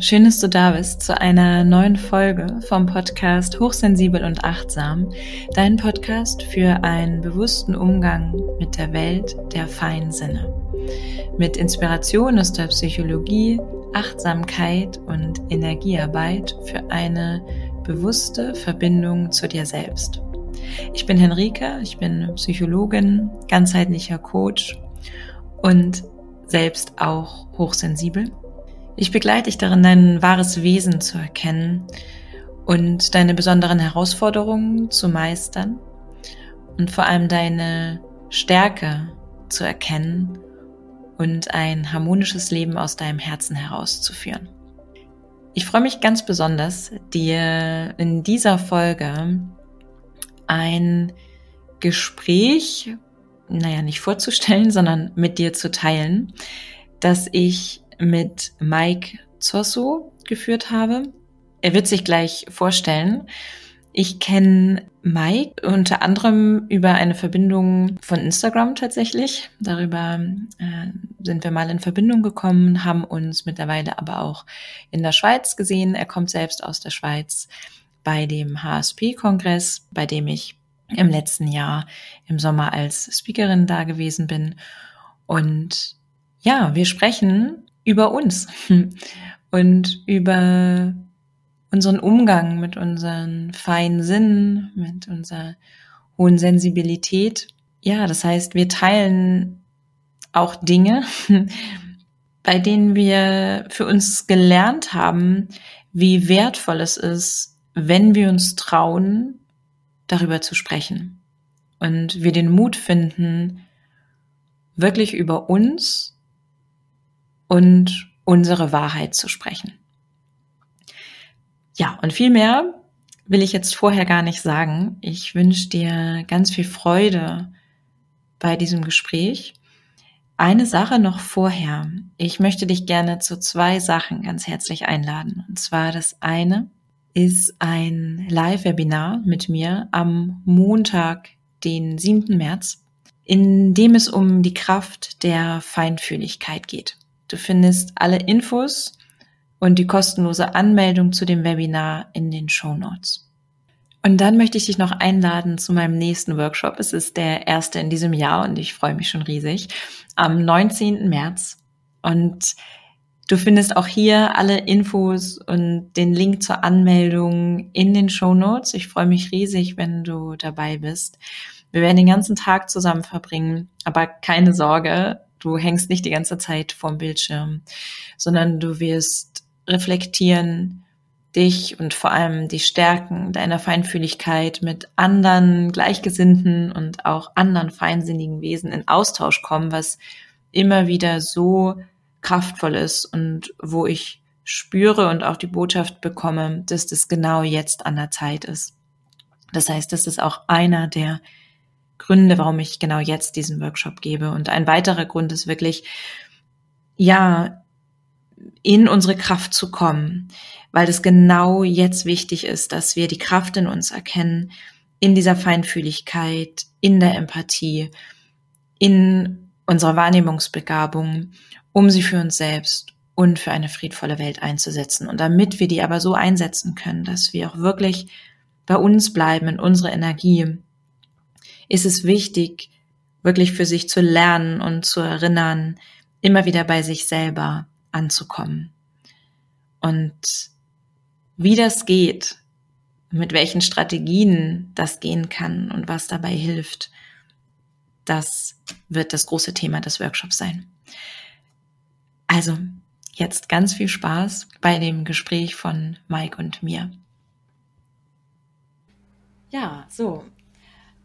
Schön, dass du da bist zu einer neuen Folge vom Podcast Hochsensibel und Achtsam, dein Podcast für einen bewussten Umgang mit der Welt der feinen Sinne. Mit Inspiration aus der Psychologie, Achtsamkeit und Energiearbeit für eine bewusste Verbindung zu dir selbst. Ich bin Henrike, ich bin Psychologin, ganzheitlicher Coach und selbst auch hochsensibel ich begleite dich darin, dein wahres Wesen zu erkennen und deine besonderen Herausforderungen zu meistern und vor allem deine Stärke zu erkennen und ein harmonisches Leben aus deinem Herzen herauszuführen. Ich freue mich ganz besonders, dir in dieser Folge ein Gespräch, naja, nicht vorzustellen, sondern mit dir zu teilen, das ich mit Mike Zosso geführt habe. Er wird sich gleich vorstellen. Ich kenne Mike unter anderem über eine Verbindung von Instagram tatsächlich. Darüber äh, sind wir mal in Verbindung gekommen, haben uns mittlerweile aber auch in der Schweiz gesehen. Er kommt selbst aus der Schweiz bei dem HSP-Kongress, bei dem ich im letzten Jahr im Sommer als Speakerin da gewesen bin. Und ja, wir sprechen über uns und über unseren Umgang mit unseren feinen Sinnen, mit unserer hohen Sensibilität. Ja, das heißt, wir teilen auch Dinge, bei denen wir für uns gelernt haben, wie wertvoll es ist, wenn wir uns trauen, darüber zu sprechen. Und wir den Mut finden, wirklich über uns und unsere Wahrheit zu sprechen. Ja, und viel mehr will ich jetzt vorher gar nicht sagen. Ich wünsche dir ganz viel Freude bei diesem Gespräch. Eine Sache noch vorher. Ich möchte dich gerne zu zwei Sachen ganz herzlich einladen. Und zwar das eine ist ein Live-Webinar mit mir am Montag, den 7. März, in dem es um die Kraft der Feinfühligkeit geht. Du findest alle Infos und die kostenlose Anmeldung zu dem Webinar in den Show Notes. Und dann möchte ich dich noch einladen zu meinem nächsten Workshop. Es ist der erste in diesem Jahr und ich freue mich schon riesig. Am 19. März. Und du findest auch hier alle Infos und den Link zur Anmeldung in den Show Notes. Ich freue mich riesig, wenn du dabei bist. Wir werden den ganzen Tag zusammen verbringen, aber keine Sorge, Du hängst nicht die ganze Zeit vorm Bildschirm, sondern du wirst reflektieren, dich und vor allem die Stärken deiner Feinfühligkeit mit anderen Gleichgesinnten und auch anderen feinsinnigen Wesen in Austausch kommen, was immer wieder so kraftvoll ist und wo ich spüre und auch die Botschaft bekomme, dass das genau jetzt an der Zeit ist. Das heißt, das ist auch einer der Gründe, warum ich genau jetzt diesen Workshop gebe. Und ein weiterer Grund ist wirklich, ja, in unsere Kraft zu kommen, weil es genau jetzt wichtig ist, dass wir die Kraft in uns erkennen, in dieser Feinfühligkeit, in der Empathie, in unserer Wahrnehmungsbegabung, um sie für uns selbst und für eine friedvolle Welt einzusetzen. Und damit wir die aber so einsetzen können, dass wir auch wirklich bei uns bleiben, in unserer Energie, ist es wichtig, wirklich für sich zu lernen und zu erinnern, immer wieder bei sich selber anzukommen. Und wie das geht, mit welchen Strategien das gehen kann und was dabei hilft, das wird das große Thema des Workshops sein. Also, jetzt ganz viel Spaß bei dem Gespräch von Mike und mir. Ja, so,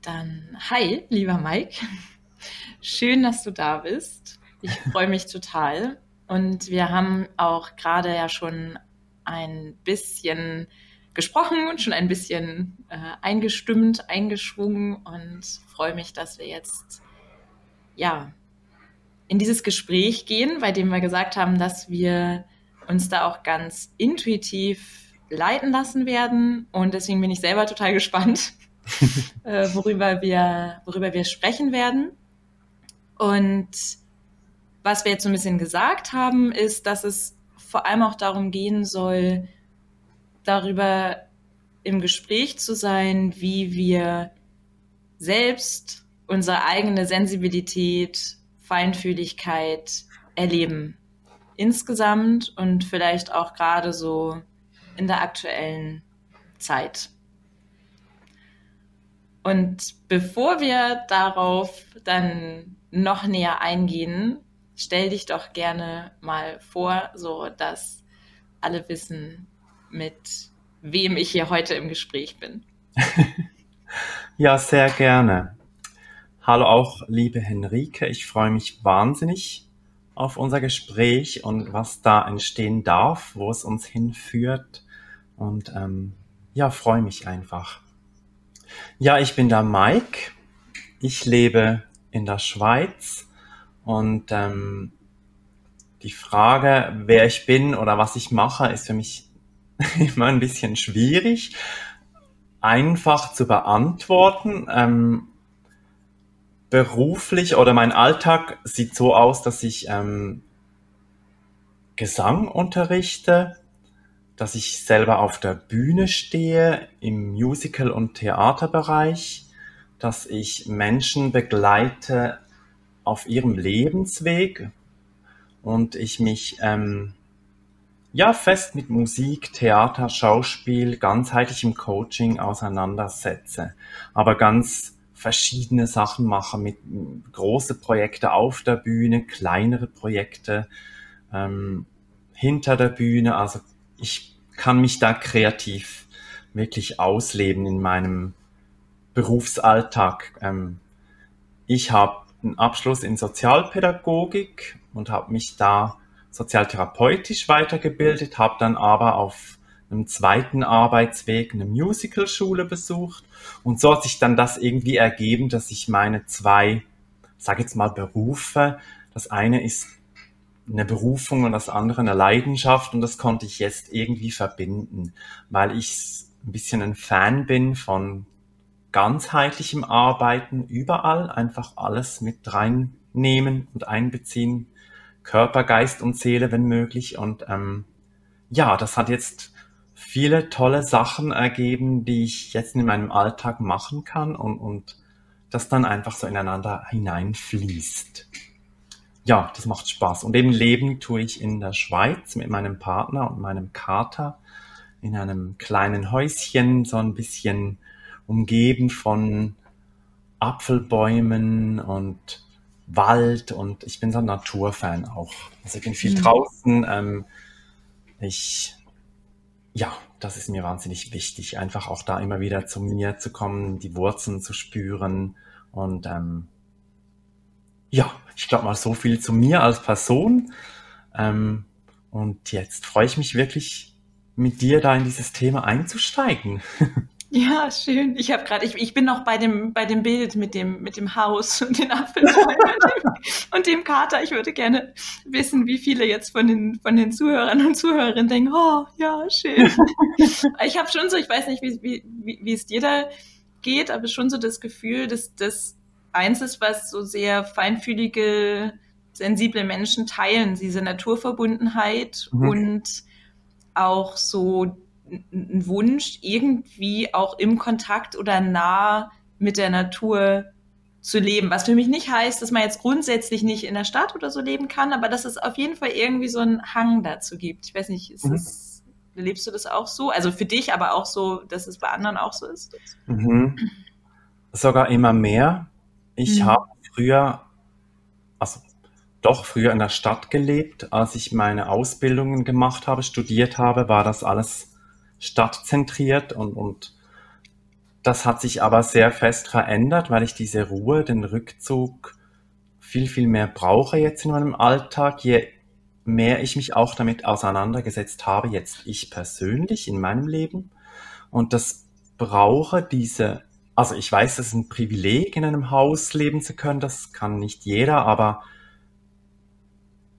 dann hi, lieber Mike. Schön, dass du da bist. Ich freue mich total. Und wir haben auch gerade ja schon ein bisschen gesprochen und schon ein bisschen äh, eingestimmt, eingeschwungen und freue mich, dass wir jetzt ja in dieses Gespräch gehen, bei dem wir gesagt haben, dass wir uns da auch ganz intuitiv leiten lassen werden. Und deswegen bin ich selber total gespannt, äh, worüber, wir, worüber wir sprechen werden. Und was wir jetzt so ein bisschen gesagt haben, ist, dass es vor allem auch darum gehen soll, darüber im Gespräch zu sein, wie wir selbst unsere eigene Sensibilität, Feinfühligkeit erleben. Insgesamt und vielleicht auch gerade so in der aktuellen Zeit. Und bevor wir darauf dann noch näher eingehen, stell dich doch gerne mal vor, so dass alle wissen, mit wem ich hier heute im Gespräch bin. ja, sehr gerne. Hallo auch, liebe Henrike. Ich freue mich wahnsinnig auf unser Gespräch und was da entstehen darf, wo es uns hinführt. Und ähm, ja, freue mich einfach. Ja, ich bin der Mike. Ich lebe in der Schweiz und ähm, die Frage, wer ich bin oder was ich mache, ist für mich immer ein bisschen schwierig, einfach zu beantworten. Ähm, beruflich oder mein Alltag sieht so aus, dass ich ähm, Gesang unterrichte, dass ich selber auf der Bühne stehe im Musical- und Theaterbereich, dass ich Menschen begleite auf ihrem Lebensweg und ich mich ähm, ja fest mit Musik, Theater, Schauspiel, ganzheitlichem Coaching auseinandersetze, aber ganz verschiedene Sachen mache mit große Projekte auf der Bühne, kleinere Projekte ähm, hinter der Bühne, also ich kann mich da kreativ wirklich ausleben in meinem Berufsalltag. Ähm, ich habe einen Abschluss in Sozialpädagogik und habe mich da sozialtherapeutisch weitergebildet, habe dann aber auf einem zweiten Arbeitsweg eine Musicalschule besucht und so hat sich dann das irgendwie ergeben, dass ich meine zwei, sage jetzt mal Berufe, das eine ist eine Berufung und das andere eine Leidenschaft und das konnte ich jetzt irgendwie verbinden, weil ich ein bisschen ein Fan bin von ganzheitlichem Arbeiten überall, einfach alles mit reinnehmen und einbeziehen, Körper, Geist und Seele, wenn möglich. Und ähm, ja, das hat jetzt viele tolle Sachen ergeben, die ich jetzt in meinem Alltag machen kann und, und das dann einfach so ineinander hineinfließt ja, das macht Spaß. Und eben leben tue ich in der Schweiz mit meinem Partner und meinem Kater in einem kleinen Häuschen, so ein bisschen umgeben von Apfelbäumen und Wald und ich bin so ein Naturfan auch. Also ich bin viel mhm. draußen. Ähm, ich, ja, das ist mir wahnsinnig wichtig, einfach auch da immer wieder zu mir zu kommen, die Wurzeln zu spüren und ähm, ja, ich glaube mal so viel zu mir als Person. Ähm, und jetzt freue ich mich wirklich, mit dir da in dieses Thema einzusteigen. Ja, schön. Ich habe gerade, ich, ich bin noch bei dem bei dem Bild mit dem mit dem Haus und den Apfelbäumen und dem Kater. Ich würde gerne wissen, wie viele jetzt von den von den Zuhörern und Zuhörerinnen denken, oh ja, schön. ich habe schon so, ich weiß nicht, wie, wie, wie es dir da geht, aber schon so das Gefühl, dass das eins ist, was so sehr feinfühlige, sensible Menschen teilen, diese Naturverbundenheit mhm. und auch so ein Wunsch, irgendwie auch im Kontakt oder nah mit der Natur zu leben. Was für mich nicht heißt, dass man jetzt grundsätzlich nicht in der Stadt oder so leben kann, aber dass es auf jeden Fall irgendwie so einen Hang dazu gibt. Ich weiß nicht, ist mhm. es, lebst du das auch so? Also für dich, aber auch so, dass es bei anderen auch so ist? Mhm. Sogar immer mehr. Ich mhm. habe früher, also doch früher in der Stadt gelebt. Als ich meine Ausbildungen gemacht habe, studiert habe, war das alles stadtzentriert und, und das hat sich aber sehr fest verändert, weil ich diese Ruhe, den Rückzug viel, viel mehr brauche jetzt in meinem Alltag, je mehr ich mich auch damit auseinandergesetzt habe, jetzt ich persönlich in meinem Leben. Und das brauche diese also ich weiß, es ist ein Privileg, in einem Haus leben zu können. Das kann nicht jeder, aber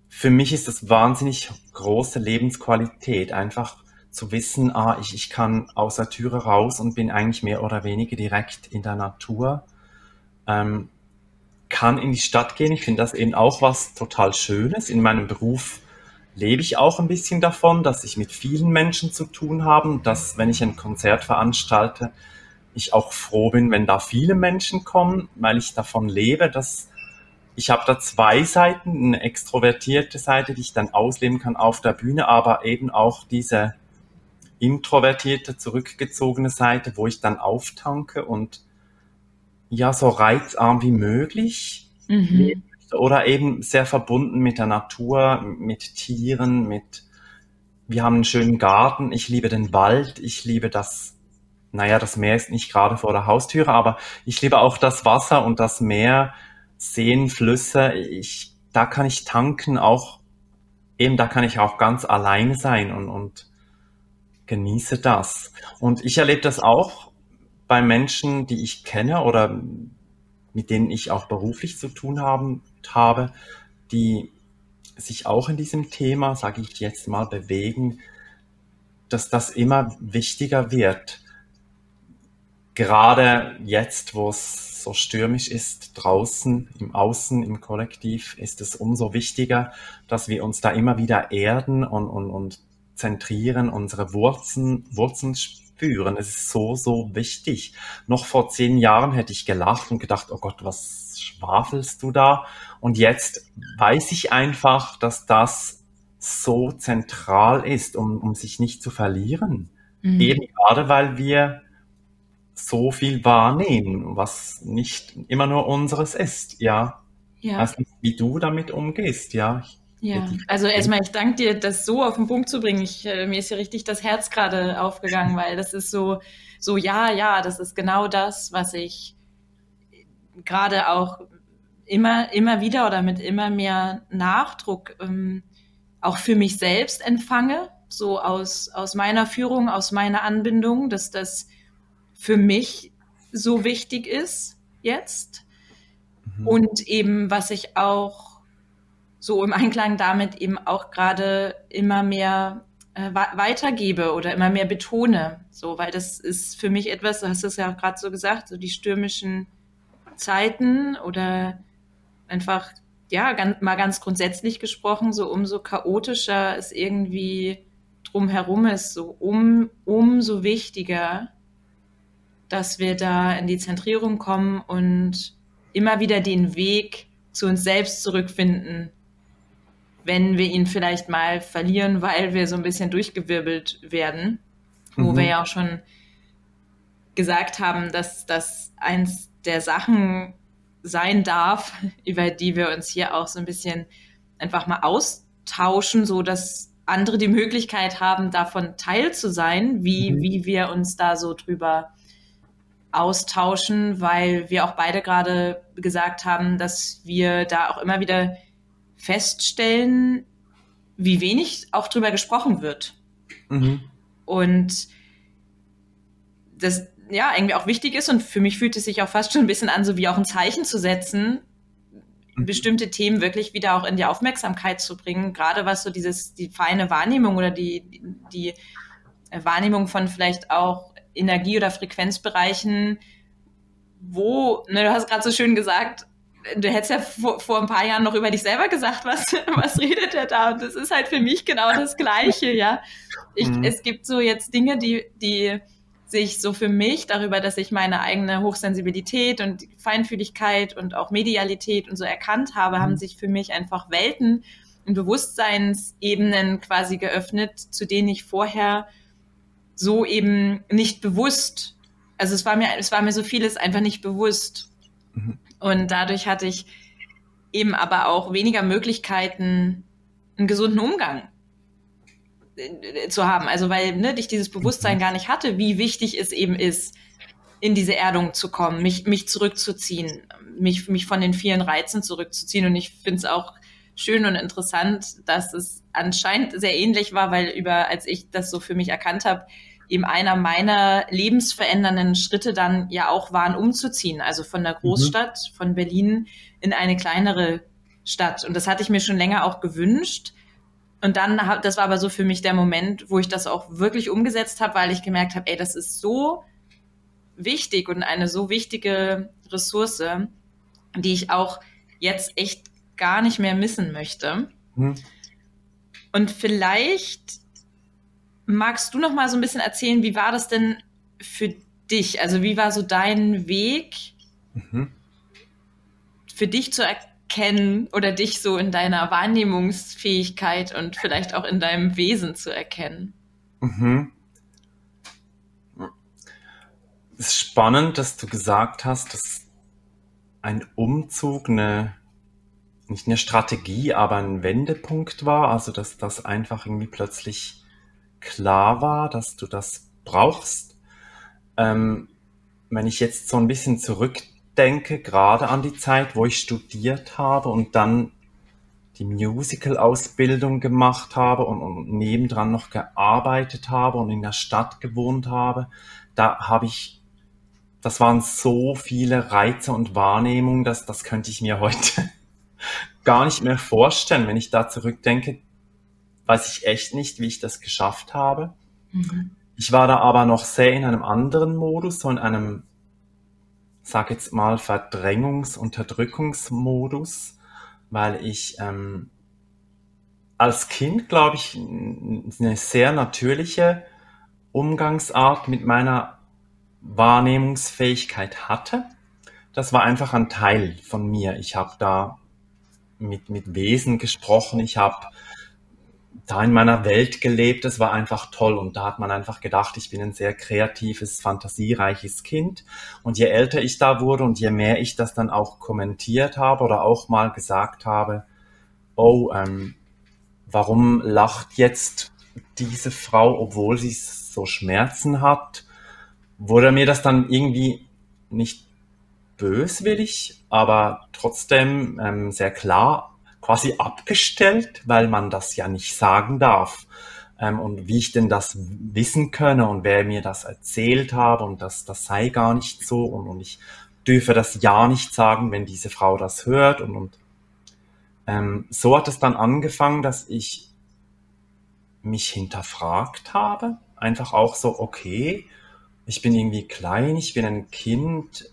für mich ist das wahnsinnig große Lebensqualität, einfach zu wissen, ah, ich, ich kann aus der Türe raus und bin eigentlich mehr oder weniger direkt in der Natur. Ähm, kann in die Stadt gehen. Ich finde das eben auch was total Schönes. In meinem Beruf lebe ich auch ein bisschen davon, dass ich mit vielen Menschen zu tun habe, dass wenn ich ein Konzert veranstalte, ich auch froh bin, wenn da viele Menschen kommen, weil ich davon lebe, dass ich habe da zwei Seiten, eine extrovertierte Seite, die ich dann ausleben kann auf der Bühne, aber eben auch diese introvertierte, zurückgezogene Seite, wo ich dann auftanke und ja, so reizarm wie möglich mhm. oder eben sehr verbunden mit der Natur, mit Tieren, mit, wir haben einen schönen Garten, ich liebe den Wald, ich liebe das, naja, das Meer ist nicht gerade vor der Haustüre, aber ich liebe auch das Wasser und das Meer, Seen, Flüsse, ich, da kann ich tanken, auch eben da kann ich auch ganz alleine sein und, und genieße das. Und ich erlebe das auch bei Menschen, die ich kenne oder mit denen ich auch beruflich zu tun haben, habe, die sich auch in diesem Thema, sage ich jetzt mal, bewegen, dass das immer wichtiger wird. Gerade jetzt, wo es so stürmisch ist draußen, im Außen, im Kollektiv, ist es umso wichtiger, dass wir uns da immer wieder erden und, und, und zentrieren, unsere Wurzeln, Wurzeln spüren. Es ist so, so wichtig. Noch vor zehn Jahren hätte ich gelacht und gedacht, oh Gott, was schwafelst du da? Und jetzt weiß ich einfach, dass das so zentral ist, um, um sich nicht zu verlieren. Mhm. Eben gerade, weil wir so viel wahrnehmen, was nicht immer nur unseres ist, ja. Ja. Nicht, wie du damit umgehst, ja. Ja, also erstmal, ich danke dir, das so auf den Punkt zu bringen. Ich, äh, mir ist ja richtig das Herz gerade aufgegangen, weil das ist so, so, ja, ja, das ist genau das, was ich gerade auch immer, immer wieder oder mit immer mehr Nachdruck ähm, auch für mich selbst empfange, so aus, aus meiner Führung, aus meiner Anbindung, dass das für mich so wichtig ist jetzt. Mhm. Und eben, was ich auch so im Einklang damit eben auch gerade immer mehr äh, weitergebe oder immer mehr betone. So, weil das ist für mich etwas, du hast es ja auch gerade so gesagt, so die stürmischen Zeiten oder einfach, ja, ganz, mal ganz grundsätzlich gesprochen, so umso chaotischer es irgendwie drumherum ist, so um, umso wichtiger dass wir da in die Zentrierung kommen und immer wieder den Weg zu uns selbst zurückfinden, wenn wir ihn vielleicht mal verlieren, weil wir so ein bisschen durchgewirbelt werden, mhm. wo wir ja auch schon gesagt haben, dass das eins der Sachen sein darf, über die wir uns hier auch so ein bisschen einfach mal austauschen, so dass andere die Möglichkeit haben, davon teil zu sein, wie, mhm. wie wir uns da so drüber austauschen, weil wir auch beide gerade gesagt haben, dass wir da auch immer wieder feststellen, wie wenig auch drüber gesprochen wird. Mhm. Und das ja irgendwie auch wichtig ist und für mich fühlt es sich auch fast schon ein bisschen an, so wie auch ein Zeichen zu setzen, mhm. bestimmte Themen wirklich wieder auch in die Aufmerksamkeit zu bringen, gerade was so dieses, die feine Wahrnehmung oder die, die Wahrnehmung von vielleicht auch Energie- oder Frequenzbereichen, wo, ne, du hast gerade so schön gesagt, du hättest ja vor, vor, ein paar Jahren noch über dich selber gesagt, was, was redet er da? Und das ist halt für mich genau das Gleiche, ja. Ich, mhm. Es gibt so jetzt Dinge, die, die sich so für mich darüber, dass ich meine eigene Hochsensibilität und Feinfühligkeit und auch Medialität und so erkannt habe, mhm. haben sich für mich einfach Welten und Bewusstseinsebenen quasi geöffnet, zu denen ich vorher so eben nicht bewusst. Also es war mir, es war mir so vieles einfach nicht bewusst. Mhm. Und dadurch hatte ich eben aber auch weniger Möglichkeiten, einen gesunden Umgang äh, zu haben. Also weil ne, ich dieses Bewusstsein mhm. gar nicht hatte, wie wichtig es eben ist, in diese Erdung zu kommen, mich, mich zurückzuziehen, mich, mich von den vielen Reizen zurückzuziehen. Und ich finde es auch schön und interessant, dass es anscheinend sehr ähnlich war, weil über, als ich das so für mich erkannt habe, eben einer meiner lebensverändernden Schritte dann ja auch waren, umzuziehen. Also von der Großstadt, mhm. von Berlin in eine kleinere Stadt. Und das hatte ich mir schon länger auch gewünscht. Und dann, das war aber so für mich der Moment, wo ich das auch wirklich umgesetzt habe, weil ich gemerkt habe, ey, das ist so wichtig und eine so wichtige Ressource, die ich auch jetzt echt gar nicht mehr missen möchte. Mhm. Und vielleicht magst du noch mal so ein bisschen erzählen, wie war das denn für dich? Also wie war so dein Weg mhm. für dich zu erkennen oder dich so in deiner Wahrnehmungsfähigkeit und vielleicht auch in deinem Wesen zu erkennen? Mhm. Es ist spannend, dass du gesagt hast, dass ein Umzug eine nicht eine Strategie, aber ein Wendepunkt war, also dass das einfach irgendwie plötzlich klar war, dass du das brauchst. Ähm, wenn ich jetzt so ein bisschen zurückdenke, gerade an die Zeit, wo ich studiert habe und dann die Musical-Ausbildung gemacht habe und, und nebendran noch gearbeitet habe und in der Stadt gewohnt habe, da habe ich, das waren so viele Reize und Wahrnehmungen, dass das könnte ich mir heute gar nicht mehr vorstellen. Wenn ich da zurückdenke, weiß ich echt nicht, wie ich das geschafft habe. Mhm. Ich war da aber noch sehr in einem anderen Modus, so in einem, sag jetzt mal, Verdrängungs-, Unterdrückungsmodus, weil ich ähm, als Kind, glaube ich, eine sehr natürliche Umgangsart mit meiner Wahrnehmungsfähigkeit hatte. Das war einfach ein Teil von mir. Ich habe da mit, mit Wesen gesprochen, ich habe da in meiner Welt gelebt. Es war einfach toll und da hat man einfach gedacht, ich bin ein sehr kreatives, fantasiereiches Kind. Und je älter ich da wurde und je mehr ich das dann auch kommentiert habe oder auch mal gesagt habe, oh, ähm, warum lacht jetzt diese Frau, obwohl sie so Schmerzen hat, wurde mir das dann irgendwie nicht böswillig, aber trotzdem ähm, sehr klar quasi abgestellt, weil man das ja nicht sagen darf. Ähm, und wie ich denn das wissen könne und wer mir das erzählt habe und das, das sei gar nicht so und, und ich dürfe das ja nicht sagen, wenn diese Frau das hört und, und ähm, so hat es dann angefangen, dass ich mich hinterfragt habe. Einfach auch so, okay, ich bin irgendwie klein, ich bin ein Kind,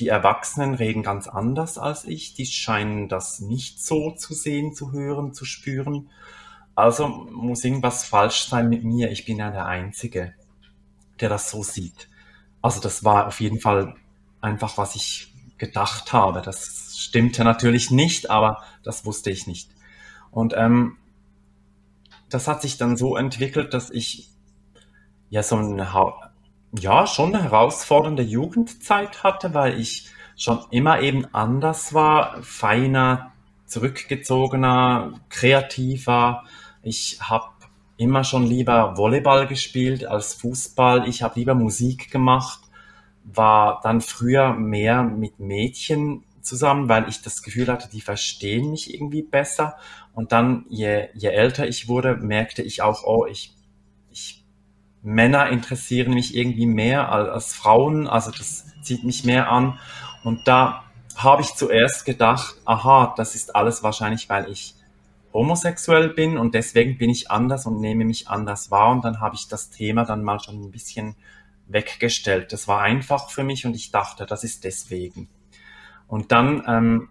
die Erwachsenen reden ganz anders als ich. Die scheinen das nicht so zu sehen, zu hören, zu spüren. Also muss irgendwas falsch sein mit mir. Ich bin ja der Einzige, der das so sieht. Also das war auf jeden Fall einfach, was ich gedacht habe. Das stimmte natürlich nicht, aber das wusste ich nicht. Und ähm, das hat sich dann so entwickelt, dass ich ja so eine ja, schon eine herausfordernde Jugendzeit hatte, weil ich schon immer eben anders war, feiner, zurückgezogener, kreativer. Ich habe immer schon lieber Volleyball gespielt als Fußball. Ich habe lieber Musik gemacht, war dann früher mehr mit Mädchen zusammen, weil ich das Gefühl hatte, die verstehen mich irgendwie besser. Und dann, je, je älter ich wurde, merkte ich auch, oh, ich Männer interessieren mich irgendwie mehr als, als Frauen, also das zieht mich mehr an. Und da habe ich zuerst gedacht, aha, das ist alles wahrscheinlich, weil ich homosexuell bin und deswegen bin ich anders und nehme mich anders wahr. Und dann habe ich das Thema dann mal schon ein bisschen weggestellt. Das war einfach für mich und ich dachte, das ist deswegen. Und dann, ähm,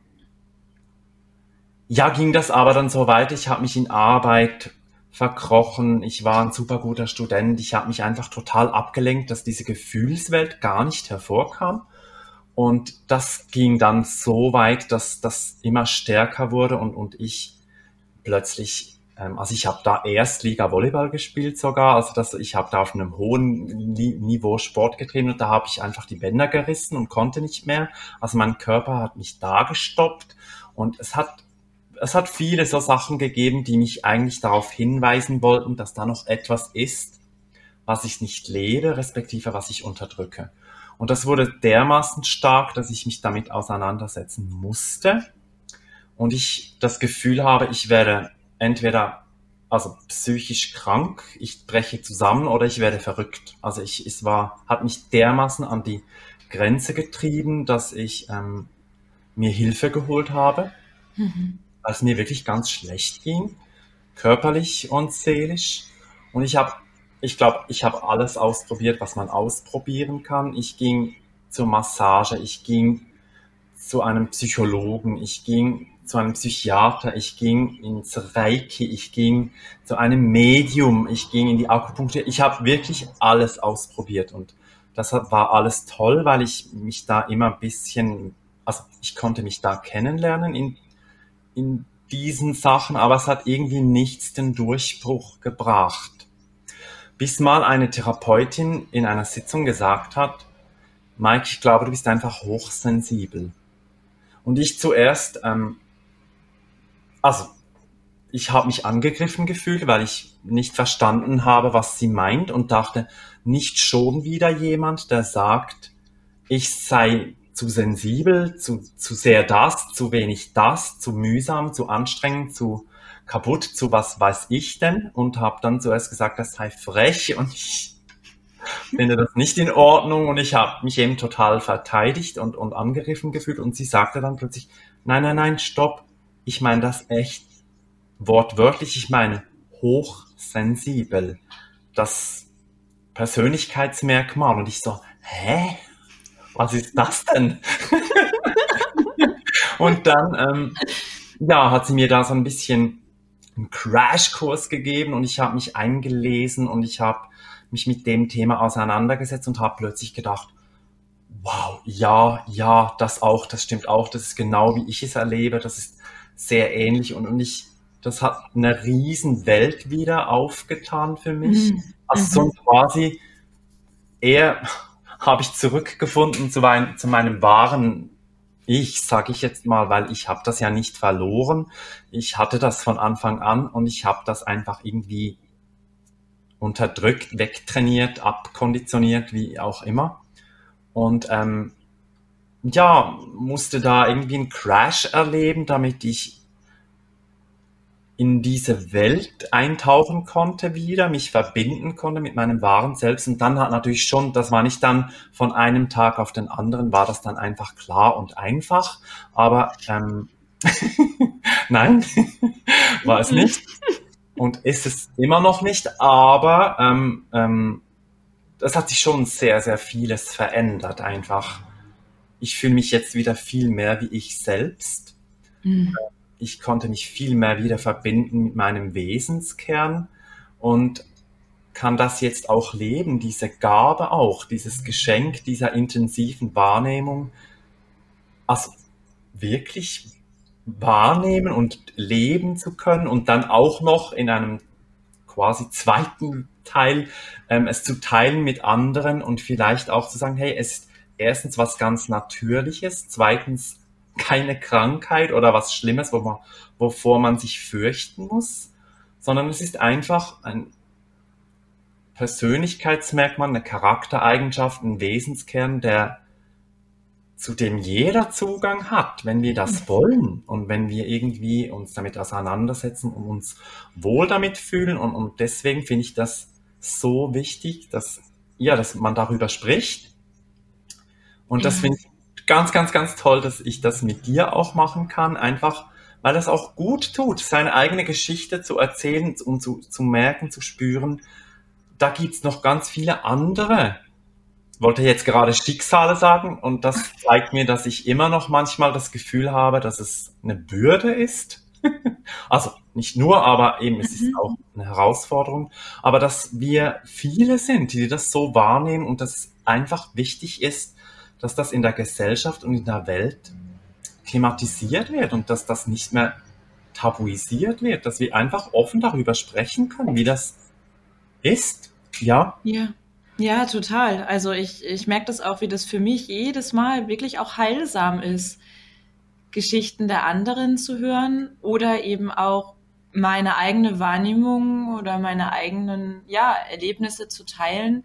ja, ging das aber dann so weit. Ich habe mich in Arbeit verkrochen. Ich war ein super guter Student. Ich habe mich einfach total abgelenkt, dass diese Gefühlswelt gar nicht hervorkam. Und das ging dann so weit, dass das immer stärker wurde und, und ich plötzlich, ähm, also ich habe da Erstliga Volleyball gespielt sogar, also das, ich habe da auf einem hohen Niveau Sport getrieben und da habe ich einfach die Bänder gerissen und konnte nicht mehr. Also mein Körper hat mich da gestoppt und es hat es hat viele so Sachen gegeben, die mich eigentlich darauf hinweisen wollten, dass da noch etwas ist, was ich nicht lebe, respektive was ich unterdrücke. Und das wurde dermaßen stark, dass ich mich damit auseinandersetzen musste. Und ich das Gefühl habe, ich werde entweder also psychisch krank, ich breche zusammen oder ich werde verrückt. Also ich, es war, hat mich dermaßen an die Grenze getrieben, dass ich ähm, mir Hilfe geholt habe. Mhm als mir wirklich ganz schlecht ging, körperlich und seelisch. Und ich habe, ich glaube, ich habe alles ausprobiert, was man ausprobieren kann. Ich ging zur Massage, ich ging zu einem Psychologen, ich ging zu einem Psychiater, ich ging ins Reiki, ich ging zu einem Medium, ich ging in die Akupunktur. Ich habe wirklich alles ausprobiert und das war alles toll, weil ich mich da immer ein bisschen, also ich konnte mich da kennenlernen in, in diesen Sachen, aber es hat irgendwie nichts den Durchbruch gebracht. Bis mal eine Therapeutin in einer Sitzung gesagt hat, Mike, ich glaube, du bist einfach hochsensibel. Und ich zuerst, ähm, also ich habe mich angegriffen gefühlt, weil ich nicht verstanden habe, was sie meint und dachte, nicht schon wieder jemand, der sagt, ich sei zu sensibel, zu, zu sehr das, zu wenig das, zu mühsam, zu anstrengend, zu kaputt, zu was weiß ich denn? Und habe dann zuerst gesagt, das sei frech und ich finde das nicht in Ordnung. Und ich habe mich eben total verteidigt und, und angegriffen gefühlt. Und sie sagte dann plötzlich, nein, nein, nein, stopp, ich meine das echt wortwörtlich, ich meine hochsensibel, das Persönlichkeitsmerkmal. Und ich so, hä? Was ist das denn? und dann, ähm, ja, hat sie mir da so ein bisschen einen Crashkurs gegeben und ich habe mich eingelesen und ich habe mich mit dem Thema auseinandergesetzt und habe plötzlich gedacht, wow, ja, ja, das auch, das stimmt auch, das ist genau wie ich es erlebe, das ist sehr ähnlich und, und ich, das hat eine riesen Welt wieder aufgetan für mich. Mhm. Also mhm. so quasi eher habe ich zurückgefunden zu, mein, zu meinem wahren ich, sage ich jetzt mal, weil ich habe das ja nicht verloren. Ich hatte das von Anfang an und ich habe das einfach irgendwie unterdrückt, wegtrainiert, abkonditioniert, wie auch immer. Und ähm, ja, musste da irgendwie einen Crash erleben, damit ich in diese Welt eintauchen konnte wieder, mich verbinden konnte mit meinem wahren Selbst. Und dann hat natürlich schon, das war nicht dann von einem Tag auf den anderen, war das dann einfach klar und einfach. Aber ähm, nein, war es nicht und ist es immer noch nicht, aber ähm, ähm, das hat sich schon sehr, sehr vieles verändert einfach. Ich fühle mich jetzt wieder viel mehr wie ich selbst. Mhm. Ich konnte mich viel mehr wieder verbinden mit meinem Wesenskern und kann das jetzt auch leben, diese Gabe auch, dieses Geschenk dieser intensiven Wahrnehmung. Also wirklich wahrnehmen und leben zu können und dann auch noch in einem quasi zweiten Teil ähm, es zu teilen mit anderen und vielleicht auch zu sagen, hey, es ist erstens was ganz Natürliches, zweitens keine Krankheit oder was Schlimmes, wo man, wovor man sich fürchten muss, sondern es ist einfach ein Persönlichkeitsmerkmal, eine Charaktereigenschaft, ein Wesenskern, der zu dem jeder Zugang hat, wenn wir das wollen und wenn wir irgendwie uns damit auseinandersetzen und uns wohl damit fühlen. Und, und deswegen finde ich das so wichtig, dass, ja, dass man darüber spricht. Und das finde ich ganz, ganz, ganz toll, dass ich das mit dir auch machen kann, einfach weil das auch gut tut, seine eigene Geschichte zu erzählen und zu, zu merken, zu spüren. Da gibt's noch ganz viele andere wollte jetzt gerade Schicksale sagen und das zeigt mir, dass ich immer noch manchmal das Gefühl habe, dass es eine Bürde ist. also nicht nur, aber eben es ist mhm. auch eine Herausforderung. Aber dass wir viele sind, die das so wahrnehmen und dass es einfach wichtig ist, dass das in der Gesellschaft und in der Welt thematisiert wird und dass das nicht mehr tabuisiert wird, dass wir einfach offen darüber sprechen können, wie das ist. Ja. Ja. Ja, total. Also ich, ich merke das auch, wie das für mich jedes Mal wirklich auch heilsam ist, Geschichten der anderen zu hören oder eben auch meine eigene Wahrnehmung oder meine eigenen ja, Erlebnisse zu teilen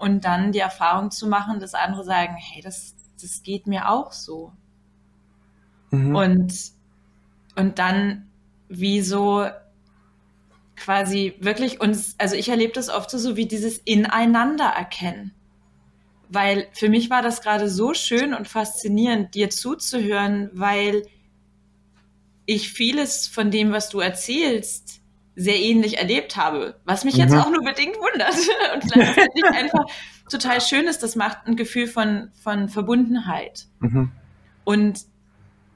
und dann die Erfahrung zu machen, dass andere sagen, hey, das, das geht mir auch so. Mhm. Und, und dann wie so quasi wirklich uns, also ich erlebe das oft so, so wie dieses Ineinander erkennen. Weil für mich war das gerade so schön und faszinierend, dir zuzuhören, weil ich vieles von dem, was du erzählst, sehr ähnlich erlebt habe. Was mich mhm. jetzt auch nur bedingt wundert und gleichzeitig einfach total schön ist. Das macht ein Gefühl von, von Verbundenheit. Mhm. Und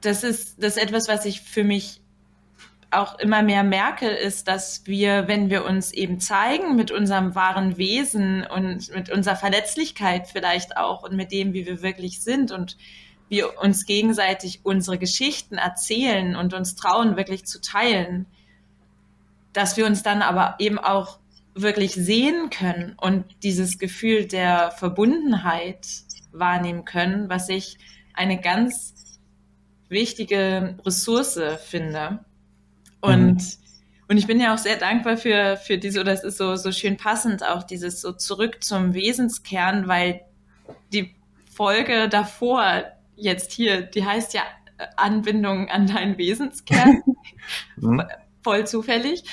das ist das ist etwas, was ich für mich auch immer mehr merke, ist, dass wir, wenn wir uns eben zeigen mit unserem wahren Wesen und mit unserer Verletzlichkeit vielleicht auch und mit dem, wie wir wirklich sind und wir uns gegenseitig unsere Geschichten erzählen und uns trauen, wirklich zu teilen, dass wir uns dann aber eben auch wirklich sehen können und dieses Gefühl der Verbundenheit wahrnehmen können, was ich eine ganz wichtige Ressource finde. Und, mhm. und ich bin ja auch sehr dankbar für, für diese, oder es ist so, so schön passend, auch dieses so zurück zum Wesenskern, weil die Folge davor jetzt hier, die heißt ja Anbindung an deinen Wesenskern. Voll zufällig.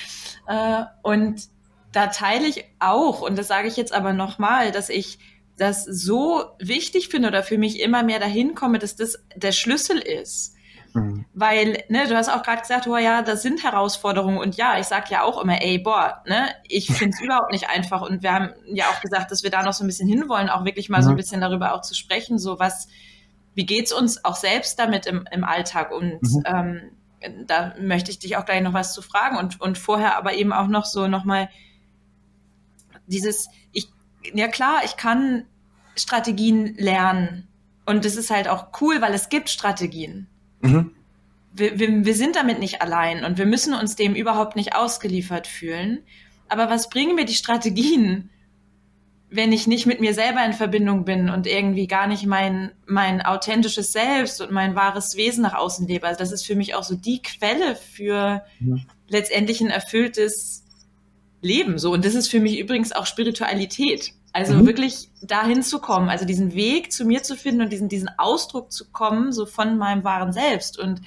Äh, und da teile ich auch, und das sage ich jetzt aber nochmal, dass ich das so wichtig finde oder für mich immer mehr dahin komme, dass das der Schlüssel ist. Mhm. Weil, ne, du hast auch gerade gesagt, oh ja, das sind Herausforderungen und ja, ich sag ja auch immer, ey, boah, ne, ich finde es überhaupt nicht einfach und wir haben ja auch gesagt, dass wir da noch so ein bisschen hinwollen, auch wirklich mal mhm. so ein bisschen darüber auch zu sprechen, so was, wie geht's uns auch selbst damit im, im Alltag und mhm. ähm, da möchte ich dich auch gleich noch was zu fragen und, und vorher aber eben auch noch so nochmal dieses, ich, ja klar, ich kann Strategien lernen und das ist halt auch cool, weil es gibt Strategien. Mhm. Wir, wir, wir sind damit nicht allein und wir müssen uns dem überhaupt nicht ausgeliefert fühlen. Aber was bringen mir die Strategien, wenn ich nicht mit mir selber in Verbindung bin und irgendwie gar nicht mein, mein authentisches Selbst und mein wahres Wesen nach außen lebe? Also das ist für mich auch so die Quelle für mhm. letztendlich ein erfülltes Leben. So. Und das ist für mich übrigens auch Spiritualität. Also mhm. wirklich dahin zu kommen, also diesen Weg zu mir zu finden und diesen, diesen Ausdruck zu kommen, so von meinem wahren Selbst. Und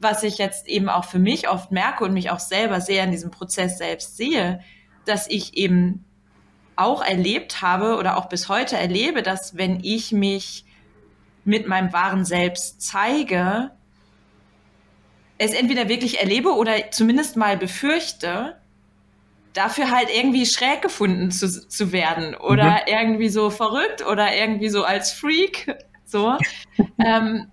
was ich jetzt eben auch für mich oft merke und mich auch selber sehr in diesem Prozess selbst sehe, dass ich eben auch erlebt habe oder auch bis heute erlebe, dass wenn ich mich mit meinem wahren Selbst zeige, es entweder wirklich erlebe oder zumindest mal befürchte, dafür halt irgendwie schräg gefunden zu, zu werden oder mhm. irgendwie so verrückt oder irgendwie so als Freak, so. ähm,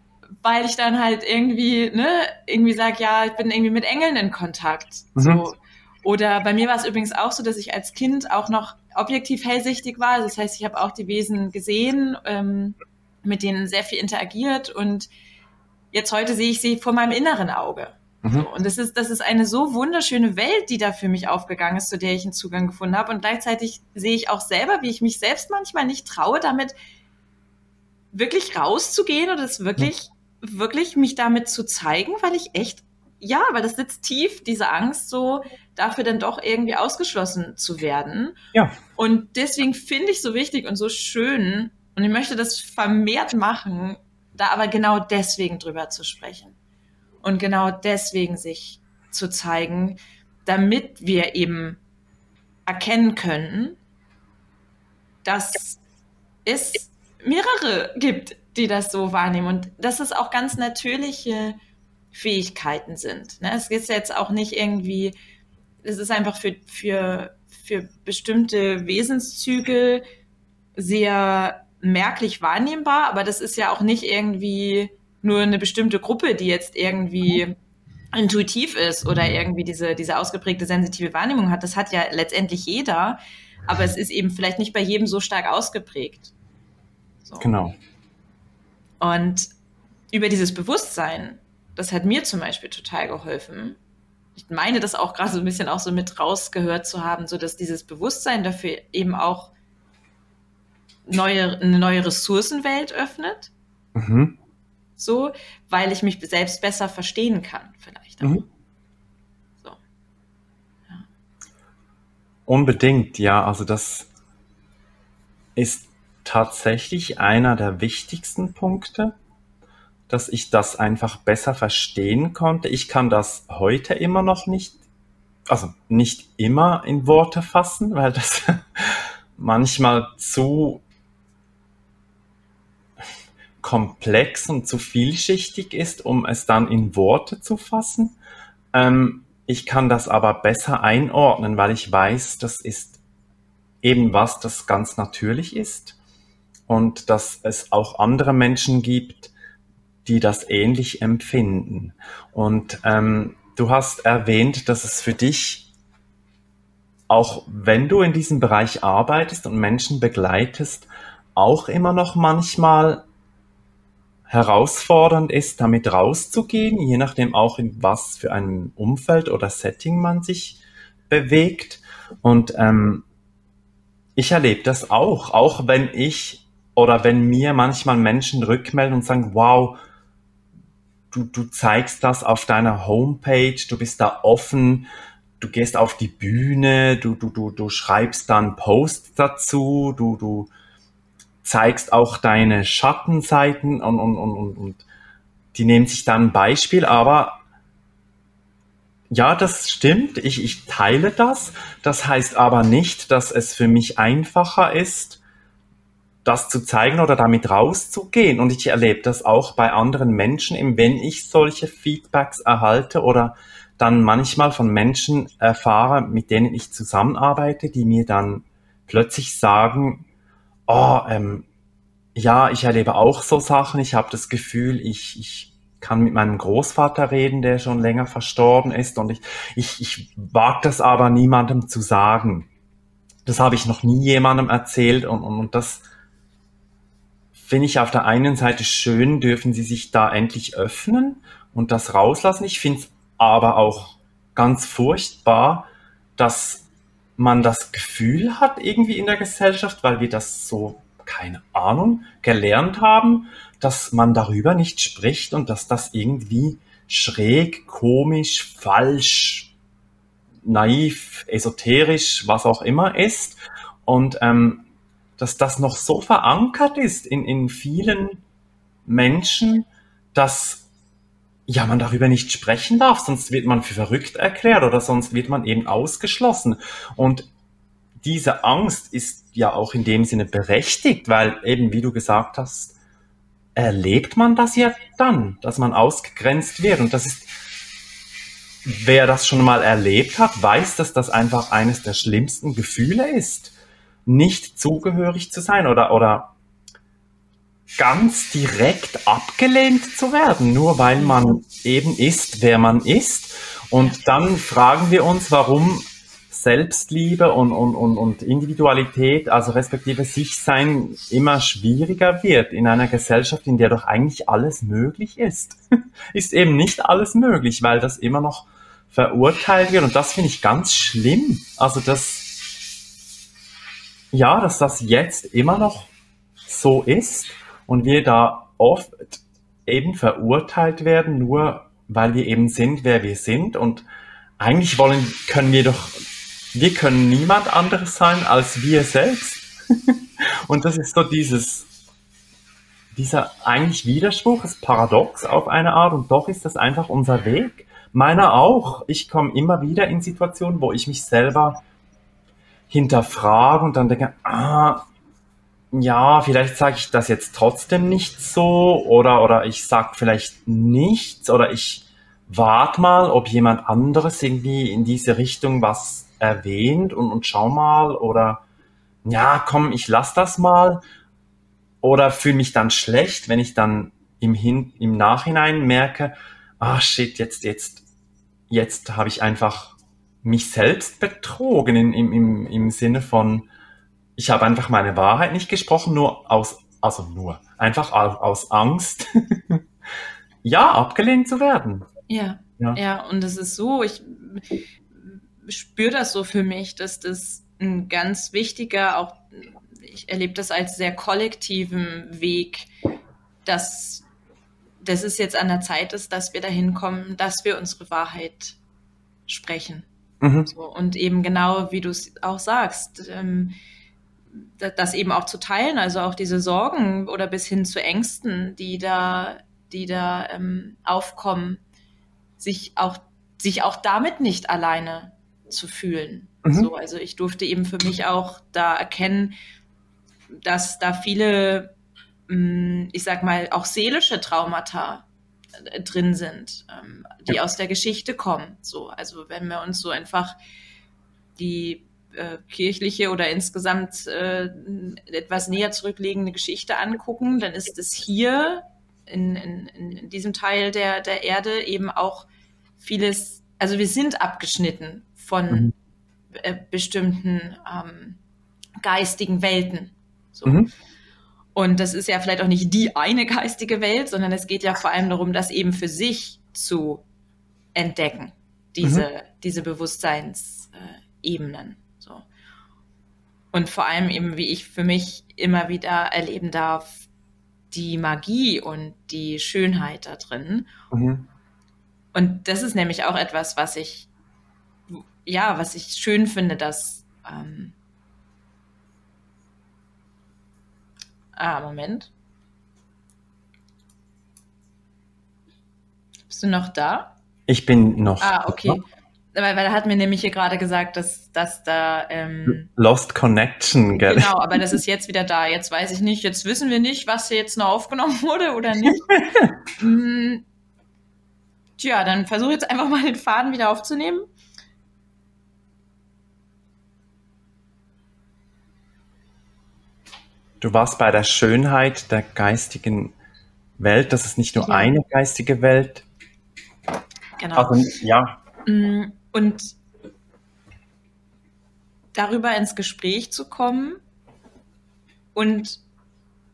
weil ich dann halt irgendwie, ne, irgendwie sag, ja, ich bin irgendwie mit Engeln in Kontakt. Mhm. So. Oder bei mir war es übrigens auch so, dass ich als Kind auch noch objektiv hellsichtig war. Das heißt, ich habe auch die Wesen gesehen, ähm, mit denen sehr viel interagiert und jetzt heute sehe ich sie vor meinem inneren Auge. Mhm. So, und das ist, das ist eine so wunderschöne Welt, die da für mich aufgegangen ist, zu der ich einen Zugang gefunden habe. Und gleichzeitig sehe ich auch selber, wie ich mich selbst manchmal nicht traue, damit wirklich rauszugehen oder es wirklich, mhm. wirklich mich damit zu zeigen, weil ich echt, ja, weil das sitzt tief, diese Angst so, dafür dann doch irgendwie ausgeschlossen zu werden. Ja. Und deswegen finde ich so wichtig und so schön, und ich möchte das vermehrt machen, da aber genau deswegen drüber zu sprechen und genau deswegen sich zu zeigen, damit wir eben erkennen können, dass es mehrere gibt, die das so wahrnehmen und dass es auch ganz natürliche Fähigkeiten sind. Ne? Es ist jetzt auch nicht irgendwie, es ist einfach für, für, für bestimmte Wesenszüge sehr merklich wahrnehmbar, aber das ist ja auch nicht irgendwie nur eine bestimmte Gruppe, die jetzt irgendwie intuitiv ist oder irgendwie diese, diese ausgeprägte sensitive Wahrnehmung hat. Das hat ja letztendlich jeder, aber es ist eben vielleicht nicht bei jedem so stark ausgeprägt. So. Genau. Und über dieses Bewusstsein, das hat mir zum Beispiel total geholfen. Ich meine, das auch gerade so ein bisschen auch so mit rausgehört zu haben, so dass dieses Bewusstsein dafür eben auch neue, eine neue Ressourcenwelt öffnet. Mhm so, weil ich mich selbst besser verstehen kann, vielleicht. Mhm. So. Ja. Unbedingt, ja. Also das ist tatsächlich einer der wichtigsten Punkte, dass ich das einfach besser verstehen konnte. Ich kann das heute immer noch nicht, also nicht immer in Worte fassen, weil das manchmal zu komplex und zu vielschichtig ist, um es dann in Worte zu fassen. Ähm, ich kann das aber besser einordnen, weil ich weiß, das ist eben was, das ganz natürlich ist und dass es auch andere Menschen gibt, die das ähnlich empfinden. Und ähm, du hast erwähnt, dass es für dich, auch wenn du in diesem Bereich arbeitest und Menschen begleitest, auch immer noch manchmal herausfordernd ist, damit rauszugehen, je nachdem auch in was für einem Umfeld oder Setting man sich bewegt. Und ähm, ich erlebe das auch, auch wenn ich oder wenn mir manchmal Menschen rückmelden und sagen, wow, du, du zeigst das auf deiner Homepage, du bist da offen, du gehst auf die Bühne, du, du, du, du schreibst dann Posts dazu, du, du zeigst auch deine Schattenseiten und, und, und, und, und die nehmen sich dann ein Beispiel, aber ja, das stimmt, ich, ich teile das. Das heißt aber nicht, dass es für mich einfacher ist, das zu zeigen oder damit rauszugehen. Und ich erlebe das auch bei anderen Menschen, wenn ich solche Feedbacks erhalte oder dann manchmal von Menschen erfahre, mit denen ich zusammenarbeite, die mir dann plötzlich sagen, oh, ähm, ja, ich erlebe auch so Sachen. Ich habe das Gefühl, ich, ich kann mit meinem Großvater reden, der schon länger verstorben ist. Und ich, ich, ich wage das aber niemandem zu sagen. Das habe ich noch nie jemandem erzählt. Und, und, und das finde ich auf der einen Seite schön, dürfen sie sich da endlich öffnen und das rauslassen. Ich finde es aber auch ganz furchtbar, dass man das Gefühl hat irgendwie in der Gesellschaft, weil wir das so, keine Ahnung, gelernt haben, dass man darüber nicht spricht und dass das irgendwie schräg, komisch, falsch, naiv, esoterisch, was auch immer ist. Und ähm, dass das noch so verankert ist in, in vielen Menschen, dass ja, man darüber nicht sprechen darf, sonst wird man für verrückt erklärt oder sonst wird man eben ausgeschlossen. Und diese Angst ist ja auch in dem Sinne berechtigt, weil eben, wie du gesagt hast, erlebt man das ja dann, dass man ausgegrenzt wird. Und das ist, wer das schon mal erlebt hat, weiß, dass das einfach eines der schlimmsten Gefühle ist, nicht zugehörig zu sein oder, oder ganz direkt abgelehnt zu werden, nur weil man eben ist, wer man ist. Und dann fragen wir uns, warum Selbstliebe und, und, und, und Individualität, also respektive Sichsein, immer schwieriger wird in einer Gesellschaft, in der doch eigentlich alles möglich ist. ist eben nicht alles möglich, weil das immer noch verurteilt wird. Und das finde ich ganz schlimm. Also das, ja, dass das jetzt immer noch so ist und wir da oft eben verurteilt werden, nur weil wir eben sind, wer wir sind. Und eigentlich wollen, können wir doch, wir können niemand anderes sein als wir selbst. und das ist so dieses, dieser eigentlich Widerspruch, ist paradox auf eine Art und doch ist das einfach unser Weg. Meiner auch. Ich komme immer wieder in Situationen, wo ich mich selber hinterfrage und dann denke, ah, ja, vielleicht sage ich das jetzt trotzdem nicht so oder, oder ich sag vielleicht nichts oder ich warte mal, ob jemand anderes irgendwie in diese Richtung was erwähnt und, und schau mal oder ja, komm, ich lass das mal oder fühle mich dann schlecht, wenn ich dann im, Hin im Nachhinein merke, ah shit, jetzt, jetzt, jetzt habe ich einfach mich selbst betrogen in, im, im, im Sinne von, ich habe einfach meine Wahrheit nicht gesprochen, nur aus, also nur, einfach aus Angst, ja, abgelehnt zu werden. Ja, ja, ja, und es ist so, ich spüre das so für mich, dass das ein ganz wichtiger, auch ich erlebe das als sehr kollektiven Weg, dass, dass es jetzt an der Zeit ist, dass wir dahin kommen, dass wir unsere Wahrheit sprechen. Mhm. So, und eben genau, wie du es auch sagst, ähm, das eben auch zu teilen, also auch diese Sorgen oder bis hin zu Ängsten, die da, die da ähm, aufkommen, sich auch, sich auch damit nicht alleine zu fühlen. Mhm. So, also ich durfte eben für mich auch da erkennen, dass da viele, mh, hm, ich sag mal, auch seelische Traumata drin sind, ähm, die ja. aus der Geschichte kommen. So, also wenn wir uns so einfach die äh, kirchliche oder insgesamt äh, etwas näher zurückliegende Geschichte angucken, dann ist es hier in, in, in diesem Teil der, der Erde eben auch vieles, also wir sind abgeschnitten von mhm. äh, bestimmten ähm, geistigen Welten. So. Mhm. Und das ist ja vielleicht auch nicht die eine geistige Welt, sondern es geht ja vor allem darum, das eben für sich zu entdecken, diese, mhm. diese Bewusstseinsebenen. so. Und vor allem eben, wie ich für mich immer wieder erleben darf, die Magie und die Schönheit da drin. Mhm. Und das ist nämlich auch etwas, was ich, ja, was ich schön finde, dass, ähm, ah, Moment. Bist du noch da? Ich bin noch. Ah, okay. Weil, weil er hat mir nämlich hier gerade gesagt, dass, dass da. Ähm, Lost Connection, gell? Genau, aber das ist jetzt wieder da. Jetzt weiß ich nicht, jetzt wissen wir nicht, was hier jetzt noch aufgenommen wurde oder nicht. hm, tja, dann versuche jetzt einfach mal den Faden wieder aufzunehmen. Du warst bei der Schönheit der geistigen Welt. Das ist nicht nur ja. eine geistige Welt. Genau. Also, ja. Mm, und darüber ins Gespräch zu kommen und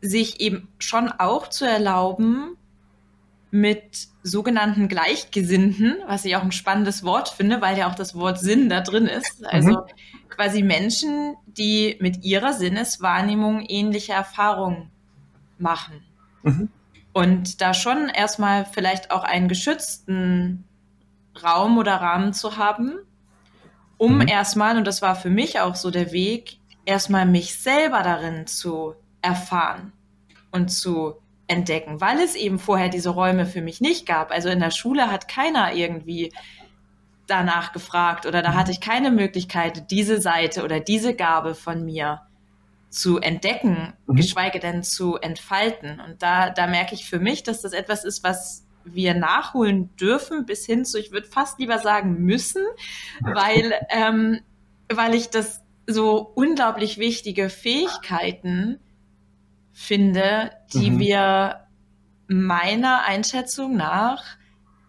sich eben schon auch zu erlauben, mit sogenannten Gleichgesinnten, was ich auch ein spannendes Wort finde, weil ja auch das Wort Sinn da drin ist. Also mhm. quasi Menschen, die mit ihrer Sinneswahrnehmung ähnliche Erfahrungen machen. Mhm. Und da schon erstmal vielleicht auch einen geschützten Raum oder Rahmen zu haben, um mhm. erstmal, und das war für mich auch so der Weg, erstmal mich selber darin zu erfahren und zu entdecken, weil es eben vorher diese Räume für mich nicht gab. Also in der Schule hat keiner irgendwie danach gefragt oder da hatte ich keine Möglichkeit, diese Seite oder diese Gabe von mir zu entdecken, mhm. geschweige denn zu entfalten. Und da, da merke ich für mich, dass das etwas ist, was wir nachholen dürfen, bis hin zu, ich würde fast lieber sagen müssen, weil, ähm, weil ich das so unglaublich wichtige Fähigkeiten finde, die mhm. wir meiner Einschätzung nach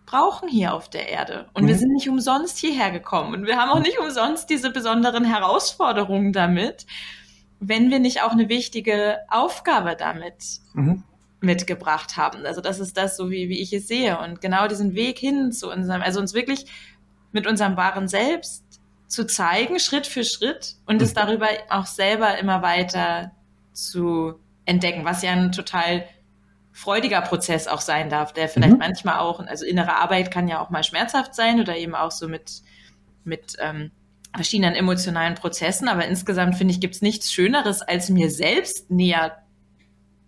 brauchen hier auf der Erde. Und mhm. wir sind nicht umsonst hierher gekommen. Und wir haben auch nicht umsonst diese besonderen Herausforderungen damit, wenn wir nicht auch eine wichtige Aufgabe damit mhm mitgebracht haben. Also das ist das, so wie, wie ich es sehe. Und genau diesen Weg hin zu unserem, also uns wirklich mit unserem wahren Selbst zu zeigen, Schritt für Schritt und es mhm. darüber auch selber immer weiter zu entdecken, was ja ein total freudiger Prozess auch sein darf, der vielleicht mhm. manchmal auch, also innere Arbeit kann ja auch mal schmerzhaft sein oder eben auch so mit, mit ähm, verschiedenen emotionalen Prozessen, aber insgesamt finde ich, gibt es nichts Schöneres, als mir selbst näher